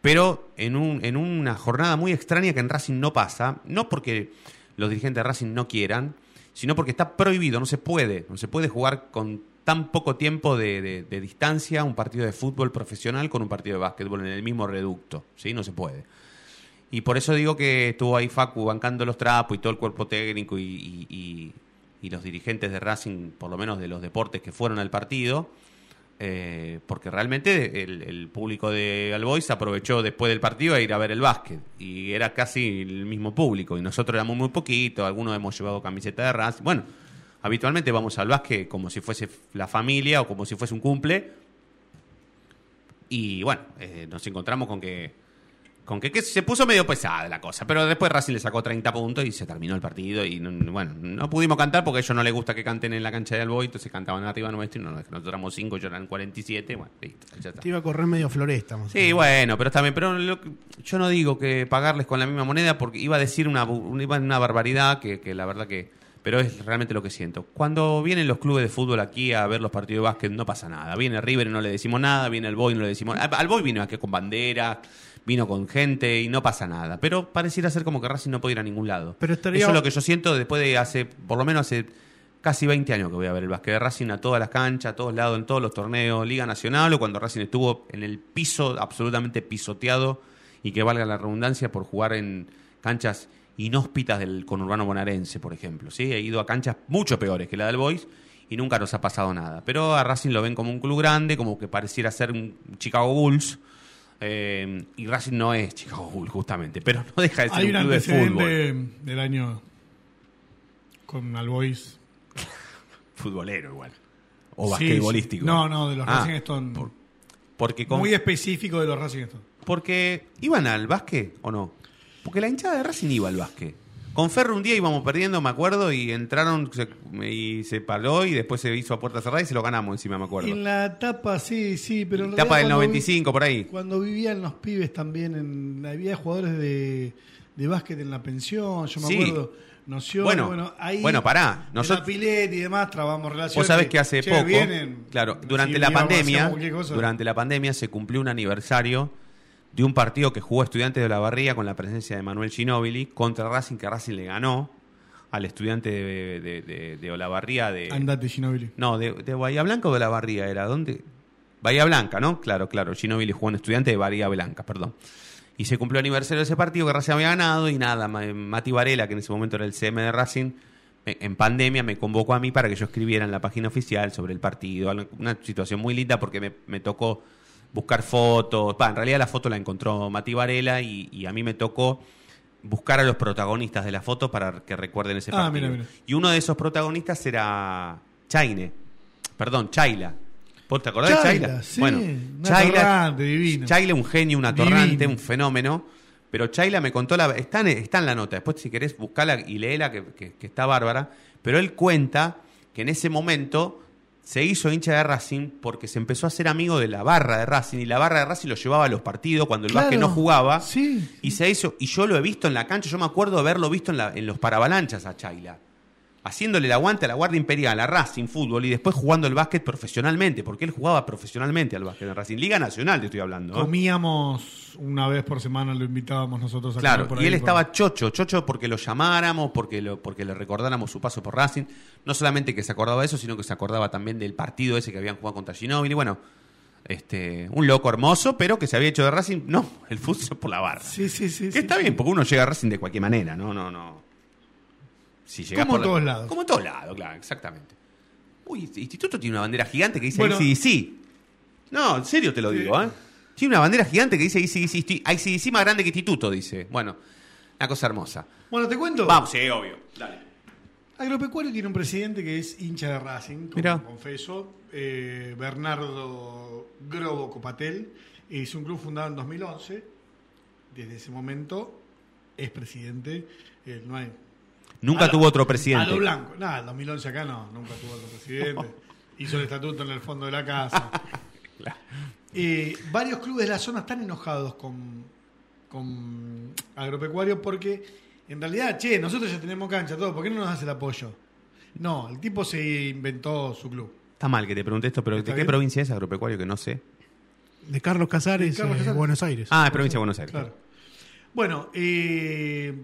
S2: Pero en, un, en una jornada muy extraña que en Racing no pasa, no porque los dirigentes de Racing no quieran, sino porque está prohibido, no se puede, no se puede jugar con tan poco tiempo de, de- distancia un partido de fútbol profesional con un partido de básquetbol en el mismo reducto, ¿sí? No se puede. Y por eso digo que estuvo ahí Facu bancando los trapos y todo el cuerpo técnico y, y- los dirigentes de Racing, por lo menos de los deportes que fueron al partido, eh, porque realmente el, público de Albois aprovechó después del partido a ir a ver el básquet y era casi el mismo público y nosotros éramos muy poquitos, algunos hemos llevado camiseta de Racing. Bueno, habitualmente vamos al básquet como si fuese la familia o como si fuese un cumple y bueno, eh, nos encontramos con que con que, que se puso medio pesada la cosa, pero después Racing le sacó 30 puntos y se terminó el partido y no- bueno, no pudimos cantar porque a ellos no les gusta que canten en la cancha de Alboy, entonces cantaban arriba nuestro y no, nosotros éramos 5, ellos eran 47, bueno, listo, ya está.
S4: Te iba a correr medio floresta. más
S2: Sí, bueno, pero también, pero lo yo no digo que pagarles con la misma moneda porque iba a decir una, una, una barbaridad que, que la verdad que, pero es realmente lo que siento. Cuando vienen los clubes de fútbol aquí a ver los partidos de básquet no pasa nada. Viene River y no le decimos nada, viene el Boy y no le decimos nada. Al Boy vino aquí con bandera, vino con gente y no pasa nada. Pero pareciera ser como que Racing no puede ir a ningún lado.
S4: Pero estaría-
S2: Eso es lo que yo siento después de hace, por lo menos hace casi 20 años que voy a ver el básquet de Racing a todas las canchas, a todos lados, en todos los torneos, Liga Nacional o cuando Racing estuvo en el piso absolutamente pisoteado y que valga la redundancia por jugar en canchas inhóspitas del conurbano bonaerense, por ejemplo. ¿sí? He ido a canchas mucho peores que la del Boys y nunca nos ha pasado nada. Pero a Racing lo ven como un club grande, como que pareciera ser un Chicago Bulls. eh, y Racing no es Chicago Bulls, justamente, pero no deja de ser
S3: Hay
S2: un
S3: un
S2: club de fútbol.
S3: del año con Albois.
S2: Futbolero igual. O
S3: Sí,
S2: basquetbolístico.
S3: No, no, de los
S2: Ah,
S3: Racing Stone.
S2: Porque con-
S3: Muy específico de los Racing Stone.
S2: Porque iban al básquet o no. Porque la hinchada de Racing iba al básquet. Con Ferro un día íbamos perdiendo, me acuerdo, y entraron se- y se paró y después se hizo a puerta cerrada y se lo ganamos encima, me acuerdo.
S3: En la etapa, sí, sí, pero en
S2: Etapa
S3: realidad
S2: del
S3: cuando vi-
S2: 95, por ahí.
S3: Cuando vivían los pibes también, en, había jugadores de, de básquet en la pensión, yo me
S2: Sí.
S3: acuerdo. Noción,
S2: Bueno,
S3: bueno, ahí
S2: bueno, pará, nosotros-
S3: la Pilet y demás trabamos relaciones.
S2: Vos sabés que hace
S3: che,
S2: poco,
S3: vienen,
S2: claro, durante la pandemia,
S3: cosa.
S2: durante la pandemia se cumplió un aniversario de un partido que jugó Estudiantes de la Barría con la presencia de Manuel Ginóbili contra Racing, que Racing le ganó al estudiante de, de, de- de Olavarría de...
S3: Andate, Ginobili.
S2: No, de, de Bahía Blanca o de la Barría era, ¿dónde? Bahía Blanca, ¿no? Claro, claro, Ginóbili jugó en estudiante de Bahía Blanca, perdón. Y se cumplió el aniversario de ese partido que Racing había ganado y nada, Ma- Mati Varela, que en ese momento era el CM de Racing, en pandemia me convocó a mí para que yo escribiera en la página oficial sobre el partido. Una situación muy linda porque me, me tocó buscar fotos. Pa, en realidad la foto la encontró Mati Varela y, y a mí me tocó buscar a los protagonistas de la foto para que recuerden ese
S3: Ah,
S2: partido.
S3: mira, mira.
S2: Y uno de esos protagonistas era Chaine. Perdón, Chaila. ¿Vos te acordás de
S3: Chaila, sí,
S2: bueno,
S3: un
S2: Chaila,
S3: atorrante, divino.
S2: Chaila, un genio, un atorrante,
S3: Divino.
S2: un fenómeno. Pero Chaila me contó la. Está en, está en la nota. Después, si querés, buscala y léela, que, que- que está bárbara. Pero él cuenta que en ese momento se hizo hincha de Racing porque se empezó a hacer amigo de la barra de Racing. Y la barra de Racing lo llevaba a los partidos cuando el
S3: Claro,
S2: básquet no jugaba.
S3: Sí.
S2: Y se hizo. Y yo lo he visto en la cancha. Yo me acuerdo de haberlo visto en, la- en los paravalanchas a Chaila. Haciéndole el aguante a la Guardia Imperial, a Racing Fútbol y después jugando el básquet profesionalmente, porque él jugaba profesionalmente al básquet en Racing. Liga Nacional te estoy hablando. ¿eh?
S3: Comíamos una vez por semana, lo invitábamos nosotros a
S2: Claro,
S3: por
S2: y él
S3: por-
S2: estaba chocho, chocho porque lo llamáramos, porque, lo, porque le recordáramos su paso por Racing. No solamente que se acordaba de eso, sino que se acordaba también del partido ese que habían jugado contra Ginóbili. Bueno, este, un loco hermoso, pero que se había hecho de Racing, no, el fútbol por la barra.
S3: Sí, sí, sí.
S2: Que
S3: sí,
S2: está
S3: sí.
S2: bien, porque uno llega a Racing de cualquier manera, no, no, no. Si llegás
S3: Como
S2: por
S3: en
S2: la-
S3: todos lados.
S2: Como en todos lados, claro, exactamente. Uy, este instituto tiene una bandera gigante que dice
S3: Bueno.
S2: ICDC. No, en serio te lo
S3: Sí.
S2: digo, ¿eh? Tiene una bandera gigante que dice ICDC, ICDC más grande que instituto, dice. Bueno, una cosa hermosa.
S3: Bueno, te cuento.
S2: Vamos, sí, obvio. Dale.
S3: Agropecuario tiene un presidente que es hincha de Racing, como confeso, eh, Bernardo Grobo Copatel. Es un club fundado en 2011. Desde ese momento es presidente. eh, no hay,
S2: Nunca
S3: A lo-
S2: tuvo otro presidente.
S3: A lo blanco. Nada, el 2011 acá no, nunca tuvo otro presidente. Hizo el estatuto en el fondo de la casa. Eh, varios clubes de la zona están enojados con, con Agropecuario porque en realidad, che, nosotros ya tenemos cancha, todo, ¿por qué no nos hace el apoyo? No, el tipo se inventó su club.
S2: Está mal que te pregunte esto, pero ¿de
S3: ¿Está
S2: qué
S3: bien?
S2: provincia es agropecuario que no sé?
S4: De Carlos Casares,
S3: Carlos
S4: eh,
S3: Casares.
S4: Buenos Aires.
S2: Ah, es provincia de Buenos Aires.
S3: Claro. Bueno, eh,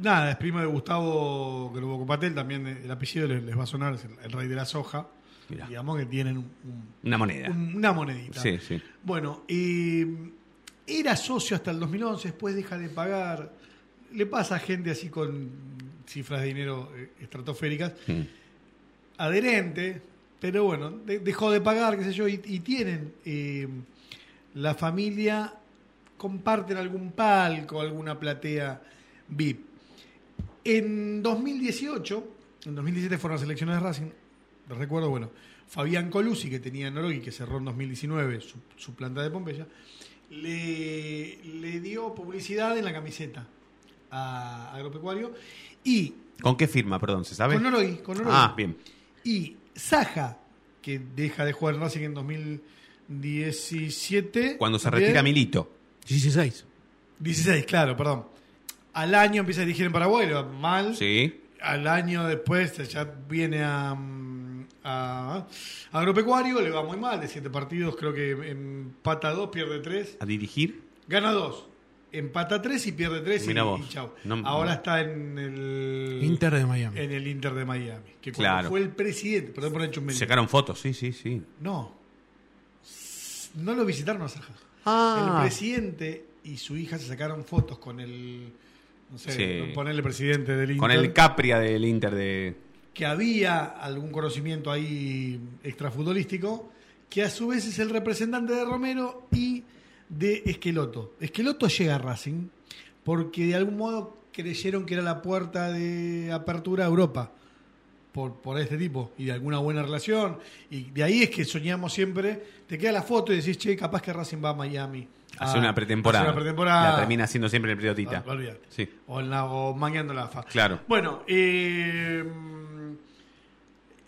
S3: nada, es primo de Gustavo Grobo Copatel, también el apellido les, les va a sonar, es el, el rey de la soja.
S2: Mirá.
S3: Digamos que tienen un- un-
S2: Una moneda.
S3: un- una monedita.
S2: Sí, sí.
S3: Bueno, eh, era socio hasta el 2011, después deja de pagar. Le pasa a gente así con cifras de dinero eh, estratosféricas.
S2: Mm.
S3: Adherente, pero bueno, de- dejó de pagar, qué sé yo, y, y tienen eh, la familia, comparten algún palco, alguna platea VIP. En 2018, en 2017 fueron las elecciones de Racing, recuerdo, bueno, Fabián Colusi, que tenía en Norogui, que cerró en 2019 su, su planta de Pompeya, le, le dio publicidad en la camiseta a Agropecuario y
S2: ¿Con qué firma, perdón, se sabe?
S3: Con Norogui, con Norogui.
S2: Ah, bien.
S3: y Saja, que deja de jugar en Racing en 2017.
S2: Cuando se retira Milito.
S4: 16.
S3: 16, claro, perdón. Al año empieza a dirigir en Paraguay, le va mal.
S2: Sí.
S3: Al año después ya viene a, a, a Agropecuario, le va muy mal, de siete partidos, creo que empata dos, pierde tres,
S2: A dirigir.
S3: gana dos, empata tres y pierde tres y,
S2: Mirá vos.
S3: y chau.
S2: No-
S3: Ahora
S2: no.
S3: está en el
S4: Inter de Miami.
S3: en el Inter de Miami, que cuando
S2: Claro.
S3: fue el presidente, perdón por el.
S2: Sacaron fotos, sí, sí, sí.
S3: No. No lo visitaron a Saja.
S2: Ah.
S3: El presidente y su hija se sacaron fotos con el. No sé,
S2: Sí.
S3: ponerle presidente del Inter.
S2: Con el Capria del Inter de.
S3: Que había algún conocimiento ahí extrafutbolístico. Que a su vez es el representante de Romero y de Esqueloto. Esqueloto llega a Racing porque de algún modo creyeron que era la puerta de apertura a Europa. por, por este tipo y de alguna buena relación. Y de ahí es que soñamos siempre. Te queda la foto y decís, che, capaz que Racing va a Miami.
S2: Hace
S3: a-
S2: una pretemporada.
S3: hace una pretemporada.
S2: La termina haciendo siempre en el periodista.
S3: Ah.
S2: Sí,
S3: O, en la, o mangueando la AFA.
S2: claro.
S3: Bueno, eh,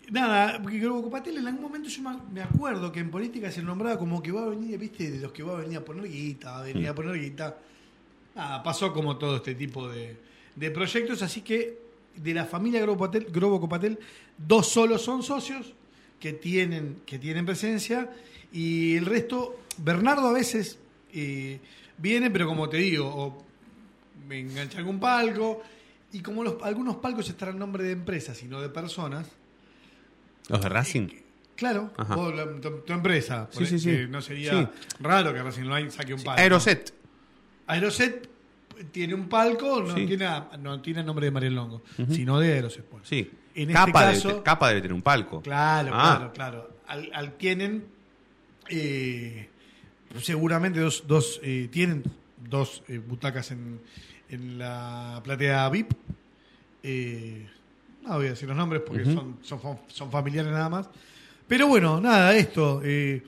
S3: nada, porque Copatel en algún momento yo me- acuerdo que en política se nombraba como que va a venir, viste, de los que va a venir a poner guita, va a venir
S2: Mm.
S3: a poner guita. Nada, pasó como todo este tipo de, de proyectos, así que de la familia Grobo Copatel, Grobo Copatel, dos solos son socios que tienen, que tienen presencia y el resto, Bernardo a veces eh, viene, pero como te digo, o me engancha algún palco y como los, algunos palcos estarán en nombre de empresas y no de personas,
S2: ¿Los de Racing?
S3: claro,
S2: Ajá.
S3: vos, la- tu, tu empresa,
S2: Sí, sí, sí.
S3: no sería raro que Racing Line saque un palco.
S2: Aeroset.
S3: Aeroset tiene un palco, no, tiene, no tiene el nombre de Mariel Longo, sino de Aeroset. pues.
S2: Sí.
S3: En
S2: Capa,
S3: este
S2: debe,
S3: caso,
S2: Capa debe tener un palco.
S3: Claro,
S2: Ah.
S3: claro, claro. Al, al tienen eh, seguramente dos, dos eh, tienen dos eh, butacas en, en la platea VIP. Eh, no voy a decir los nombres porque son, son, son familiares nada más. Pero bueno, nada, esto. y,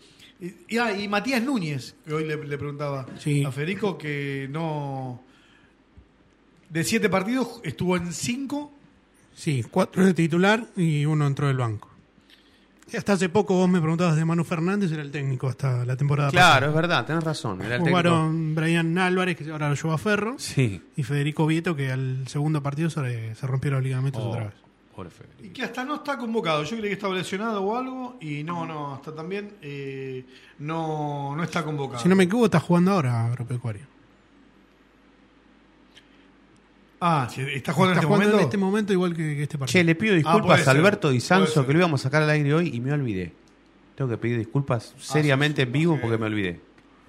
S3: ah, y Matías Núñez, que hoy le, le preguntaba
S4: Sí.
S3: a Federico que no. De siete partidos estuvo en cinco.
S4: Sí, cuatro de titular y uno entró del banco. Hasta hace poco vos me preguntabas de Manu Fernández, era el técnico hasta la temporada
S2: Claro,
S4: pasada.
S2: es verdad, tenés razón. Era el técnico.
S4: Jugaron Brian Álvarez, que ahora lo lleva a Ferro,
S2: Sí.
S4: y Federico Vieto, que al segundo partido se, se rompieron los ligamentos
S2: Oh,
S4: otra vez.
S2: pobre Federico.
S3: Y que hasta no está convocado. Yo creí que estaba lesionado o algo. Y no, no, hasta también eh, no, no está convocado.
S4: Si no me equivoco, está jugando ahora Agropecuario.
S3: Ah, ¿está jugando en este
S4: jugando
S3: momento?
S4: en este momento igual que, que este partido.
S2: Che, le pido
S3: puede
S2: disculpas a Alberto Di
S3: puede
S2: Sanso, que lo íbamos a sacar al aire hoy y me olvidé. Tengo que pedir disculpas seriamente en vivo porque me olvidé.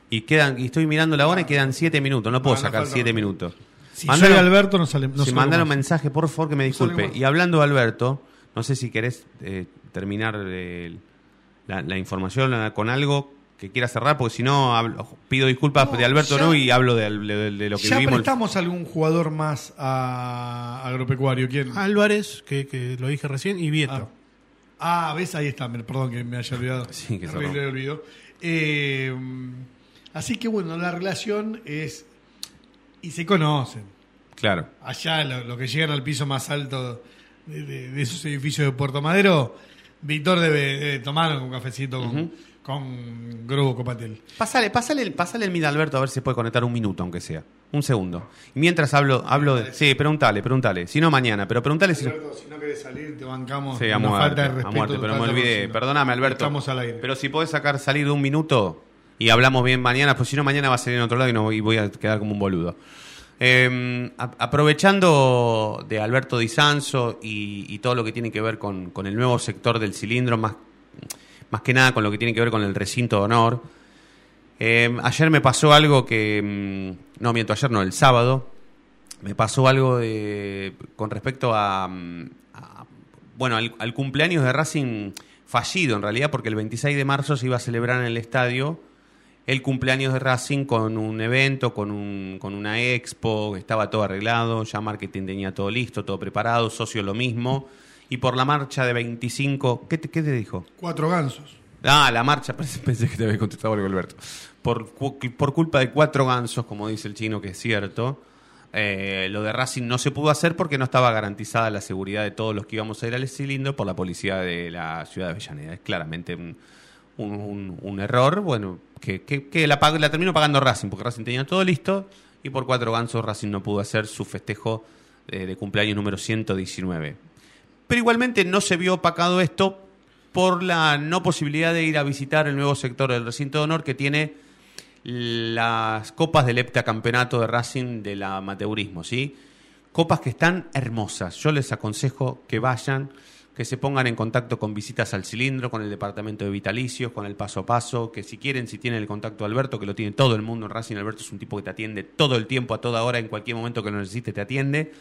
S2: Y quedan y estoy mirando la hora y quedan siete minutos. No puedo sacar siete minutos.
S3: Si
S2: Mandaron-
S3: soy Alberto, no sale. No
S2: si mandaron
S3: más.
S2: mensaje, por favor, que me disculpe. Y hablando de Alberto, no sé si querés eh, terminar eh, la, la información con algo que quiera cerrar, porque si no, hablo- pido disculpas
S3: No,
S2: de Alberto
S3: ya-
S2: no y hablo de, de- de lo que
S3: ¿Ya
S2: vivimos.
S3: prestamos algún jugador más a Agropecuario? ¿Quién?
S4: Álvarez, que, que lo dije recién, y Vieto.
S3: Ah, ves, ahí está. me- Perdón que me haya olvidado.
S2: Sí, que se
S3: olvido. Eh, así que bueno, la relación es. Y se conocen.
S2: Claro.
S3: Allá, lo, lo que llegan al piso más alto de, de- de esos edificios de Puerto Madero, Víctor debe, debe tomar un cafecito con. Con Grupo Copatel.
S2: Pásale, pásale, el- pásale el mid a Alberto a ver si puede conectar un minuto, aunque sea. Un segundo. Y mientras hablo, hablo de. Sí, pregúntale, pregúntale. Si no mañana, pero pregúntale si.
S3: Alberto, si no querés salir, te bancamos.
S2: Sí, a
S3: Una
S2: muerte,
S3: falta de
S2: a muerte, pero me olvidé. Perdóname, Alberto.
S3: Estamos al aire.
S2: Pero si podés sacar, salir de un minuto y hablamos bien mañana, pues si no, mañana va a salir en otro lado y, no, y voy a quedar como un boludo. Eh, a- aprovechando de Alberto Di Sanso y, y todo lo que tiene que ver con, con el nuevo sector del cilindro, más, más que nada con lo que tiene que ver con el recinto de honor. eh, ayer me pasó algo que. mm, No, miento, ayer no, el sábado. Me pasó algo de, con respecto a, mm, a- bueno, al, al cumpleaños de Racing fallido en realidad, porque el 26 de marzo se iba a celebrar en el estadio el cumpleaños de Racing con un evento, con, un, con una expo, estaba todo arreglado, ya marketing tenía todo listo, todo preparado, socio lo mismo, y por la marcha de 25, ¿qué te, qué te dijo?
S3: Cuatro gansos.
S2: Ah, la marcha, pensé, que te había contestado algo, Alberto. Por, por culpa de cuatro gansos, como dice el chino, que es cierto, eh, lo de Racing no se pudo hacer porque no estaba garantizada la seguridad de todos los que íbamos a ir al cilindro por la policía de la ciudad de Avellaneda. Es claramente un, un- un- un error, bueno, que, que- que la, la terminó pagando Racing, porque Racing tenía todo listo y por cuatro gansos Racing no pudo hacer su festejo eh, de cumpleaños número 119. Pero igualmente no se vio opacado esto por la no posibilidad de ir a visitar el nuevo sector del recinto de honor que tiene las copas del heptacampeonato de Racing del amateurismo, ¿sí? Copas que están hermosas. Yo les aconsejo que vayan, que se pongan en contacto con visitas al cilindro, con el departamento de vitalicios, con el paso a paso, que si quieren, si tienen el contacto de Alberto, que lo tiene todo el mundo en Racing, Alberto es un tipo que te atiende todo el tiempo, a toda hora, en cualquier momento que lo necesite, te atiende.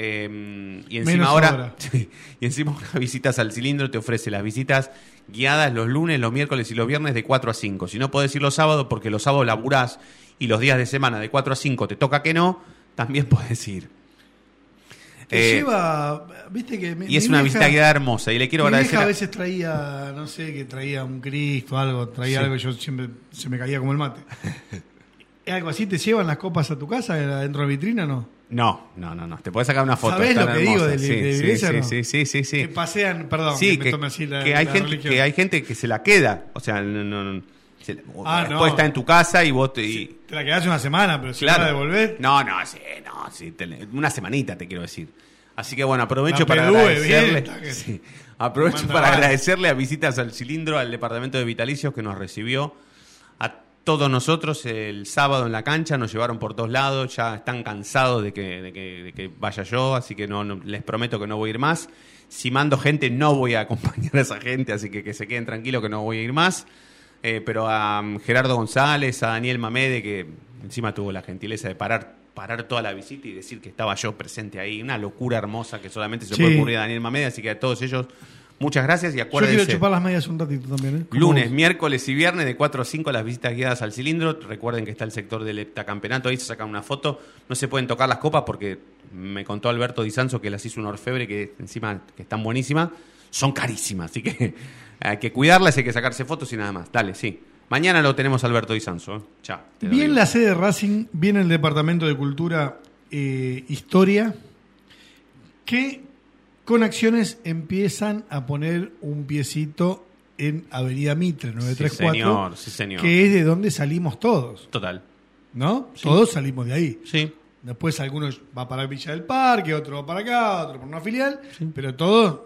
S2: Eh, y encima
S3: Menos
S2: ahora, y encima ahora visitas al cilindro te ofrece las visitas guiadas los lunes, los miércoles y los viernes de 4 a 5. Si no podés ir los sábados porque los sábados laburás y los días de semana de 4 a 5 te toca que no, también podés ir.
S3: Que
S2: Eh,
S3: lleva, viste que... mi-
S2: y es
S3: mi
S2: una
S3: vieja-
S2: visita guiada hermosa. Y le quiero
S3: mi
S2: agradecer.
S3: vieja a
S2: a-
S3: veces traía, no sé, que traía un Cristo, algo, traía
S2: Sí.
S3: algo y yo siempre se me caía como el mate. ¿Algo así te llevan las copas a tu casa dentro de la vitrina no?
S2: No, no, no, no. Te puedes sacar una foto.
S3: ¿Sabés lo que digo de-
S2: Sí,
S3: de
S2: sí,
S3: iglesia,
S2: sí,
S3: no?
S2: sí, sí, sí, sí.
S3: Que pasean, perdón,
S2: Sí,
S3: que me
S2: que,
S3: tome así la-
S2: que hay
S3: la
S2: gente,
S3: religión.
S2: que hay gente que se la queda. O sea, no, no- no- se-
S3: Ah,
S2: después está en tu casa y vos te. y-
S3: Te la quedás una semana, pero si
S2: Claro.
S3: la devolvés...
S2: No, no, sí, no, sí, te- una semanita te quiero decir. Así que bueno, aprovecho para agradecerle.
S3: bien,
S2: sí, aprovecho para agradecerle a Visitas al Cilindro, al departamento de Vitalicios que nos recibió todos nosotros el sábado en la cancha, nos llevaron por todos lados, ya están cansados de que, de que, de que vaya yo, así que no, no- les prometo que no voy a ir más. Si mando gente, no voy a acompañar a esa gente, así que que se queden tranquilos que no voy a ir más. Eh, pero a um, Gerardo González, a Daniel Mamede, que encima tuvo la gentileza de parar, parar toda la visita y decir que estaba yo presente ahí. Una locura hermosa que solamente se
S3: Sí.
S2: puede ocurrir a Daniel Mamede, así que a todos ellos, muchas gracias y
S3: Yo
S2: acuérdense.
S3: quiero chupar las medias un ratito también, ¿eh?
S2: Lunes,
S3: vos.
S2: miércoles y viernes de 4 a 5 las visitas guiadas al cilindro. Recuerden que está el sector del heptacampeonato, ahí se sacan una foto. No se pueden tocar las copas porque me contó Alberto Di Sanzo que las hizo un orfebre que encima que están buenísimas. Son carísimas, así que hay que cuidarlas, hay que sacarse fotos y nada más. Dale, sí. Mañana lo tenemos Alberto Di Sanzo. ¿eh? Chao. doy.
S3: Bien la sede de Racing, viene el Departamento de Cultura eh, Historia, que con acciones empiezan a poner un piecito en Avenida Mitre 934,
S2: señor, sí, señor.
S3: que es de donde salimos todos,
S2: Total.
S3: ¿no? Todos salimos de ahí.
S2: Sí.
S3: Después algunos va para Villa del Parque, otro va para acá, otro por una filial, pero todos,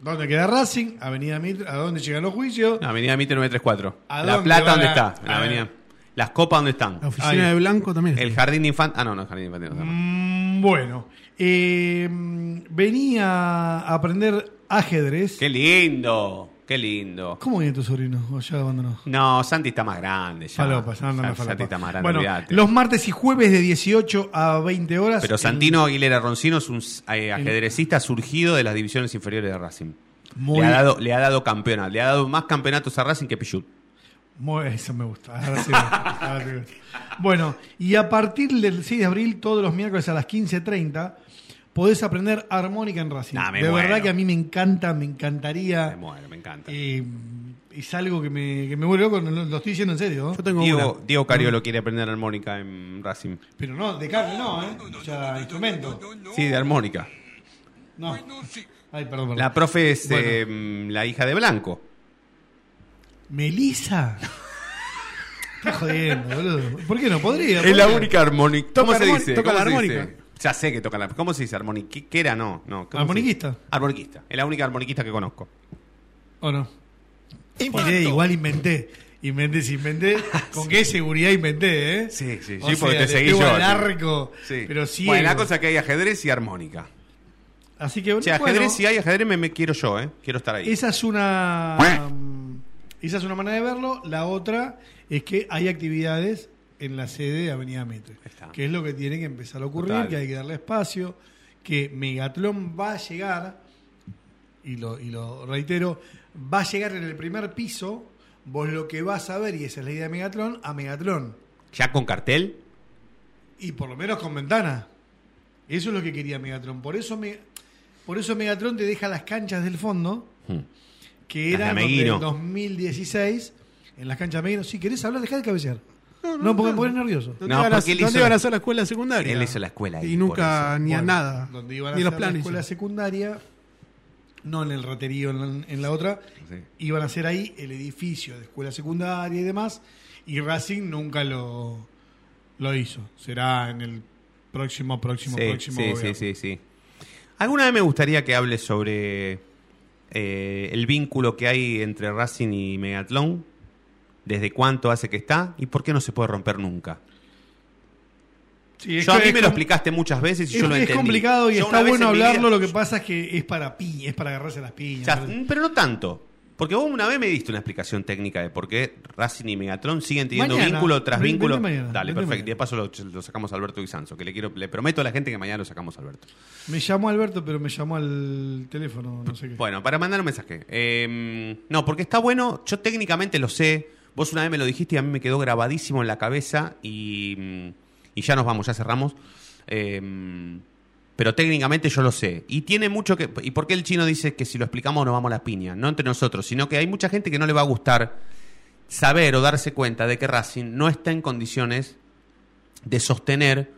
S3: ¿dónde queda Racing? Avenida Mitre, ¿a dónde llegan los juicios?
S2: Avenida Mitre 934.
S3: ¿A
S2: La
S3: dónde
S2: Plata, ¿dónde
S3: la-
S2: está? En la avenida. Las copas, ¿dónde están?
S4: La oficina de Blanco también.
S2: El jardín de infantes. Ah, no, no, el jardín de infantes. no está.
S3: Mm, Bueno, eh, venía a aprender ajedrez.
S2: ¡Qué lindo! ¡Qué lindo!
S3: ¿Cómo viene tu sobrino? ¿O ya abandonó?
S2: No, Santi está más grande ya.
S3: Falopas, no, no, falopa.
S2: Santi está más grande,
S3: Bueno, los martes y jueves de 18 a 20 horas.
S2: Pero
S3: en-
S2: Santino Aguilera Roncino es un eh, ajedrecista surgido de las divisiones inferiores de Racing.
S3: Muy-
S2: Le ha, dado, le ha dado campeonato, le ha dado más campeonatos a Racing que Pichut.
S3: Muy- eso me gusta. ahora sí sí. Bueno, y a partir del 6 de abril, todos los miércoles a las 15.30, podés aprender armónica en Racing.
S2: Nah, me
S3: de
S2: muero.
S3: verdad que a mí me encanta, me encantaría.
S2: Me muero, me encanta.
S3: Eh, es algo que me, que me vuelve loco, lo, lo estoy diciendo en serio. ¿no?
S4: Yo tengo
S2: Diego,
S4: una.
S2: Diego Cariolo quiere aprender armónica en Racing.
S3: Pero no, de carne no, ¿eh? O sea, instrumento.
S2: Sí, de armónica.
S3: No. Ay, perdón, perdón.
S2: La profe es
S3: Bueno.
S2: eh, la hija de Blanco.
S3: Melisa. Estás jodiendo, boludo. ¿Por qué no? Podría.
S2: Es la
S3: podría.
S2: única armónica. ¿Cómo
S4: Toca
S2: se dice?
S4: toca
S2: ¿Cómo
S4: la
S2: se
S4: armónica.
S2: dice? Ya sé que toca la. ¿Cómo se dice armoniquera? No, no. ¿cómo se
S3: ¿Armoniquista?
S2: dice? Armoniquista. Es la única armoniquista que conozco.
S3: ¿O no? Miré, igual inventé. Inventé, sí, inventé. ¿Con qué seguridad inventé, eh?
S2: Sí, sí,
S3: O
S2: sí, porque
S3: sea,
S2: te
S3: le
S2: seguí
S3: pego
S2: yo.
S3: al
S2: sí.
S3: arco,
S2: Sí.
S3: pero sí.
S2: Bueno, la cosa es que hay ajedrez y armónica.
S3: Así que,
S2: O
S3: bueno,
S2: ajedrez, si hay ajedrez, me, me quiero yo, ¿eh? Quiero estar ahí.
S3: esa es una. um, esa es una manera de verlo. La otra es que hay actividades en la sede de Avenida Mitre. Que es lo que tiene que empezar a ocurrir,
S2: Total.
S3: que hay que darle espacio, que Megatlón va a llegar, y lo, y lo reitero, va a llegar en el primer piso. Vos lo que vas a ver, y esa es la idea de Megatlón, a Megatlón.
S2: ¿Ya con cartel?
S3: Y por lo menos con ventana. Eso es lo que quería Megatron. Por eso, me, por eso Megatron te deja las canchas del fondo,
S2: Hmm.
S3: Que
S2: Ameguino.
S3: en 2016, en las canchas de Meguino. Si querés hablar, dejá de cabecear. No, porque me pones nervioso.
S4: ¿Dónde,
S2: No,
S4: iban, a,
S2: porque él
S4: dónde
S2: hizo-
S4: iban a hacer la escuela secundaria?
S2: Él hizo la escuela ahí,
S4: Y nunca ni a
S3: Bueno,
S4: nada.
S3: Donde iban a
S4: ni
S3: hacer
S4: los
S3: la
S4: planes.
S3: escuela secundaria, no en el raterío en la, en la otra,
S2: Sí.
S3: iban a hacer ahí el edificio de escuela secundaria y demás, y Racing nunca lo, lo hizo. Será en el próximo, próximo,
S2: Sí,
S3: próximo
S2: sí, sí, sí, sí. Alguna vez me gustaría que hables sobre eh, el vínculo que hay entre Racing y Megatlón. ¿Desde cuánto hace que está? ¿Y por qué no se puede romper nunca?
S3: Sí, es
S2: Yo a mí
S3: es
S2: me lo explicaste muchas veces y
S3: Es,
S2: yo lo
S3: es
S2: entendí.
S3: complicado y
S2: Yo
S3: está bueno hablarlo,
S2: vida-
S3: lo que pasa es que es para pi, es para agarrarse las piñas.
S2: Pero no tanto. Porque vos una vez me diste una explicación técnica de por qué Racing y Megatron siguen teniendo
S3: Mañana.
S2: vínculo tras vínculo.
S3: vente mañana,
S2: Dale, perfecto.
S3: mañana.
S2: Y de paso lo, lo sacamos a Alberto Guisanzo, que le quiero, le prometo a la gente que mañana lo sacamos a Alberto.
S3: Me llamó Alberto, pero me llamó al teléfono, no sé qué.
S2: Bueno, para mandar un mensaje. Eh, no, porque está bueno, yo técnicamente lo sé. Vos una vez me lo dijiste y a mí me quedó grabadísimo en la cabeza y, mm, y ya nos vamos, ya cerramos. Eh, pero técnicamente yo lo sé. Y tiene mucho que... ¿Y por qué el chino dice que si lo explicamos nos vamos a la piña? No entre nosotros, sino que hay mucha gente que no le va a gustar saber o darse cuenta de que Racing no está en condiciones de sostener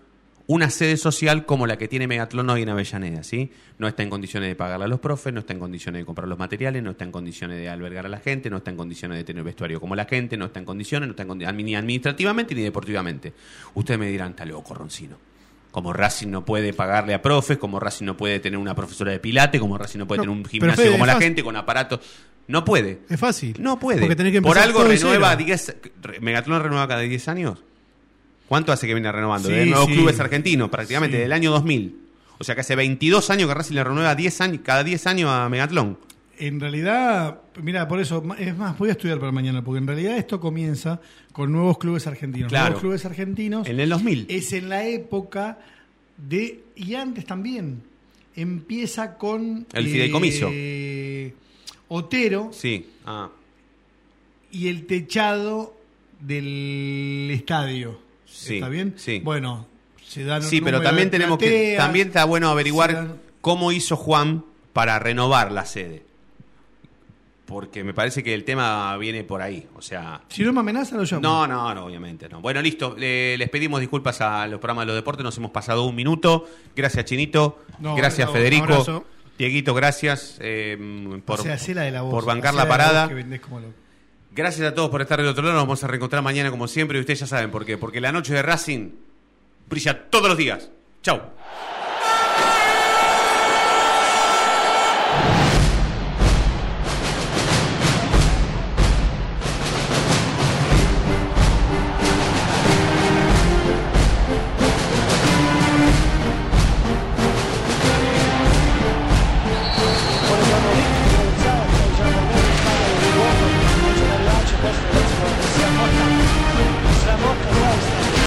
S2: una sede social como la que tiene Megatlón hoy en Avellaneda, ¿sí? No está en condiciones de pagarle a los profes, no está en condiciones de comprar los materiales, no está en condiciones de albergar a la gente, no está en condiciones de tener vestuario como la gente, no está en condiciones, no está en condi- ni administrativamente ni deportivamente. Ustedes me dirán, está loco, Roncino. Como Racing no puede pagarle a profes, como Racing no puede tener una profesora de pilate, como Racing no puede
S4: No,
S2: tener un gimnasio
S4: Fede,
S2: como la
S4: fácil.
S2: gente, con aparatos. No puede.
S4: Es fácil.
S2: No puede.
S4: Porque tenés que
S2: Por algo renueva
S4: cero.
S2: 10. re- Megatlón renueva cada 10 años. ¿Cuánto hace que viene renovando?
S3: Sí,
S2: de nuevos
S3: sí.
S2: clubes argentinos, prácticamente,
S3: Sí.
S2: del año 2000. O sea que hace 22 años que Racing le renueva 10 años, cada 10 años a Megatlón.
S3: En realidad, mira, por eso, es más, voy a estudiar para mañana, porque en realidad esto comienza con nuevos clubes argentinos.
S2: Claro.
S3: Nuevos clubes argentinos
S2: En el 2000.
S3: es en la época de, y antes también, empieza con...
S2: El fideicomiso.
S3: eh, Otero
S2: Sí. Ah.
S3: y el techado del estadio.
S2: Sí,
S3: ¿Está bien?
S2: sí.
S3: Bueno, se dan
S2: Sí, pero también tenemos que. También está bueno averiguar
S3: dan-
S2: cómo hizo Juan para renovar la sede. Porque me parece que el tema viene por ahí. O sea.
S3: Si no me amenaza, lo llamo.
S2: No, no, no, obviamente no. Bueno, listo. Le- les pedimos disculpas a los programas de los deportes. Nos hemos pasado un minuto. Gracias, Chinito.
S3: No,
S2: gracias, Federico. Dieguito, gracias eh, por,
S3: o sea, la de la voz,
S2: por bancar la parada. Gracias a todos por estar del otro lado. Nos vamos a reencontrar mañana como siempre. Y ustedes ya saben por qué. Porque la noche de Racing brilla todos los días. Chau.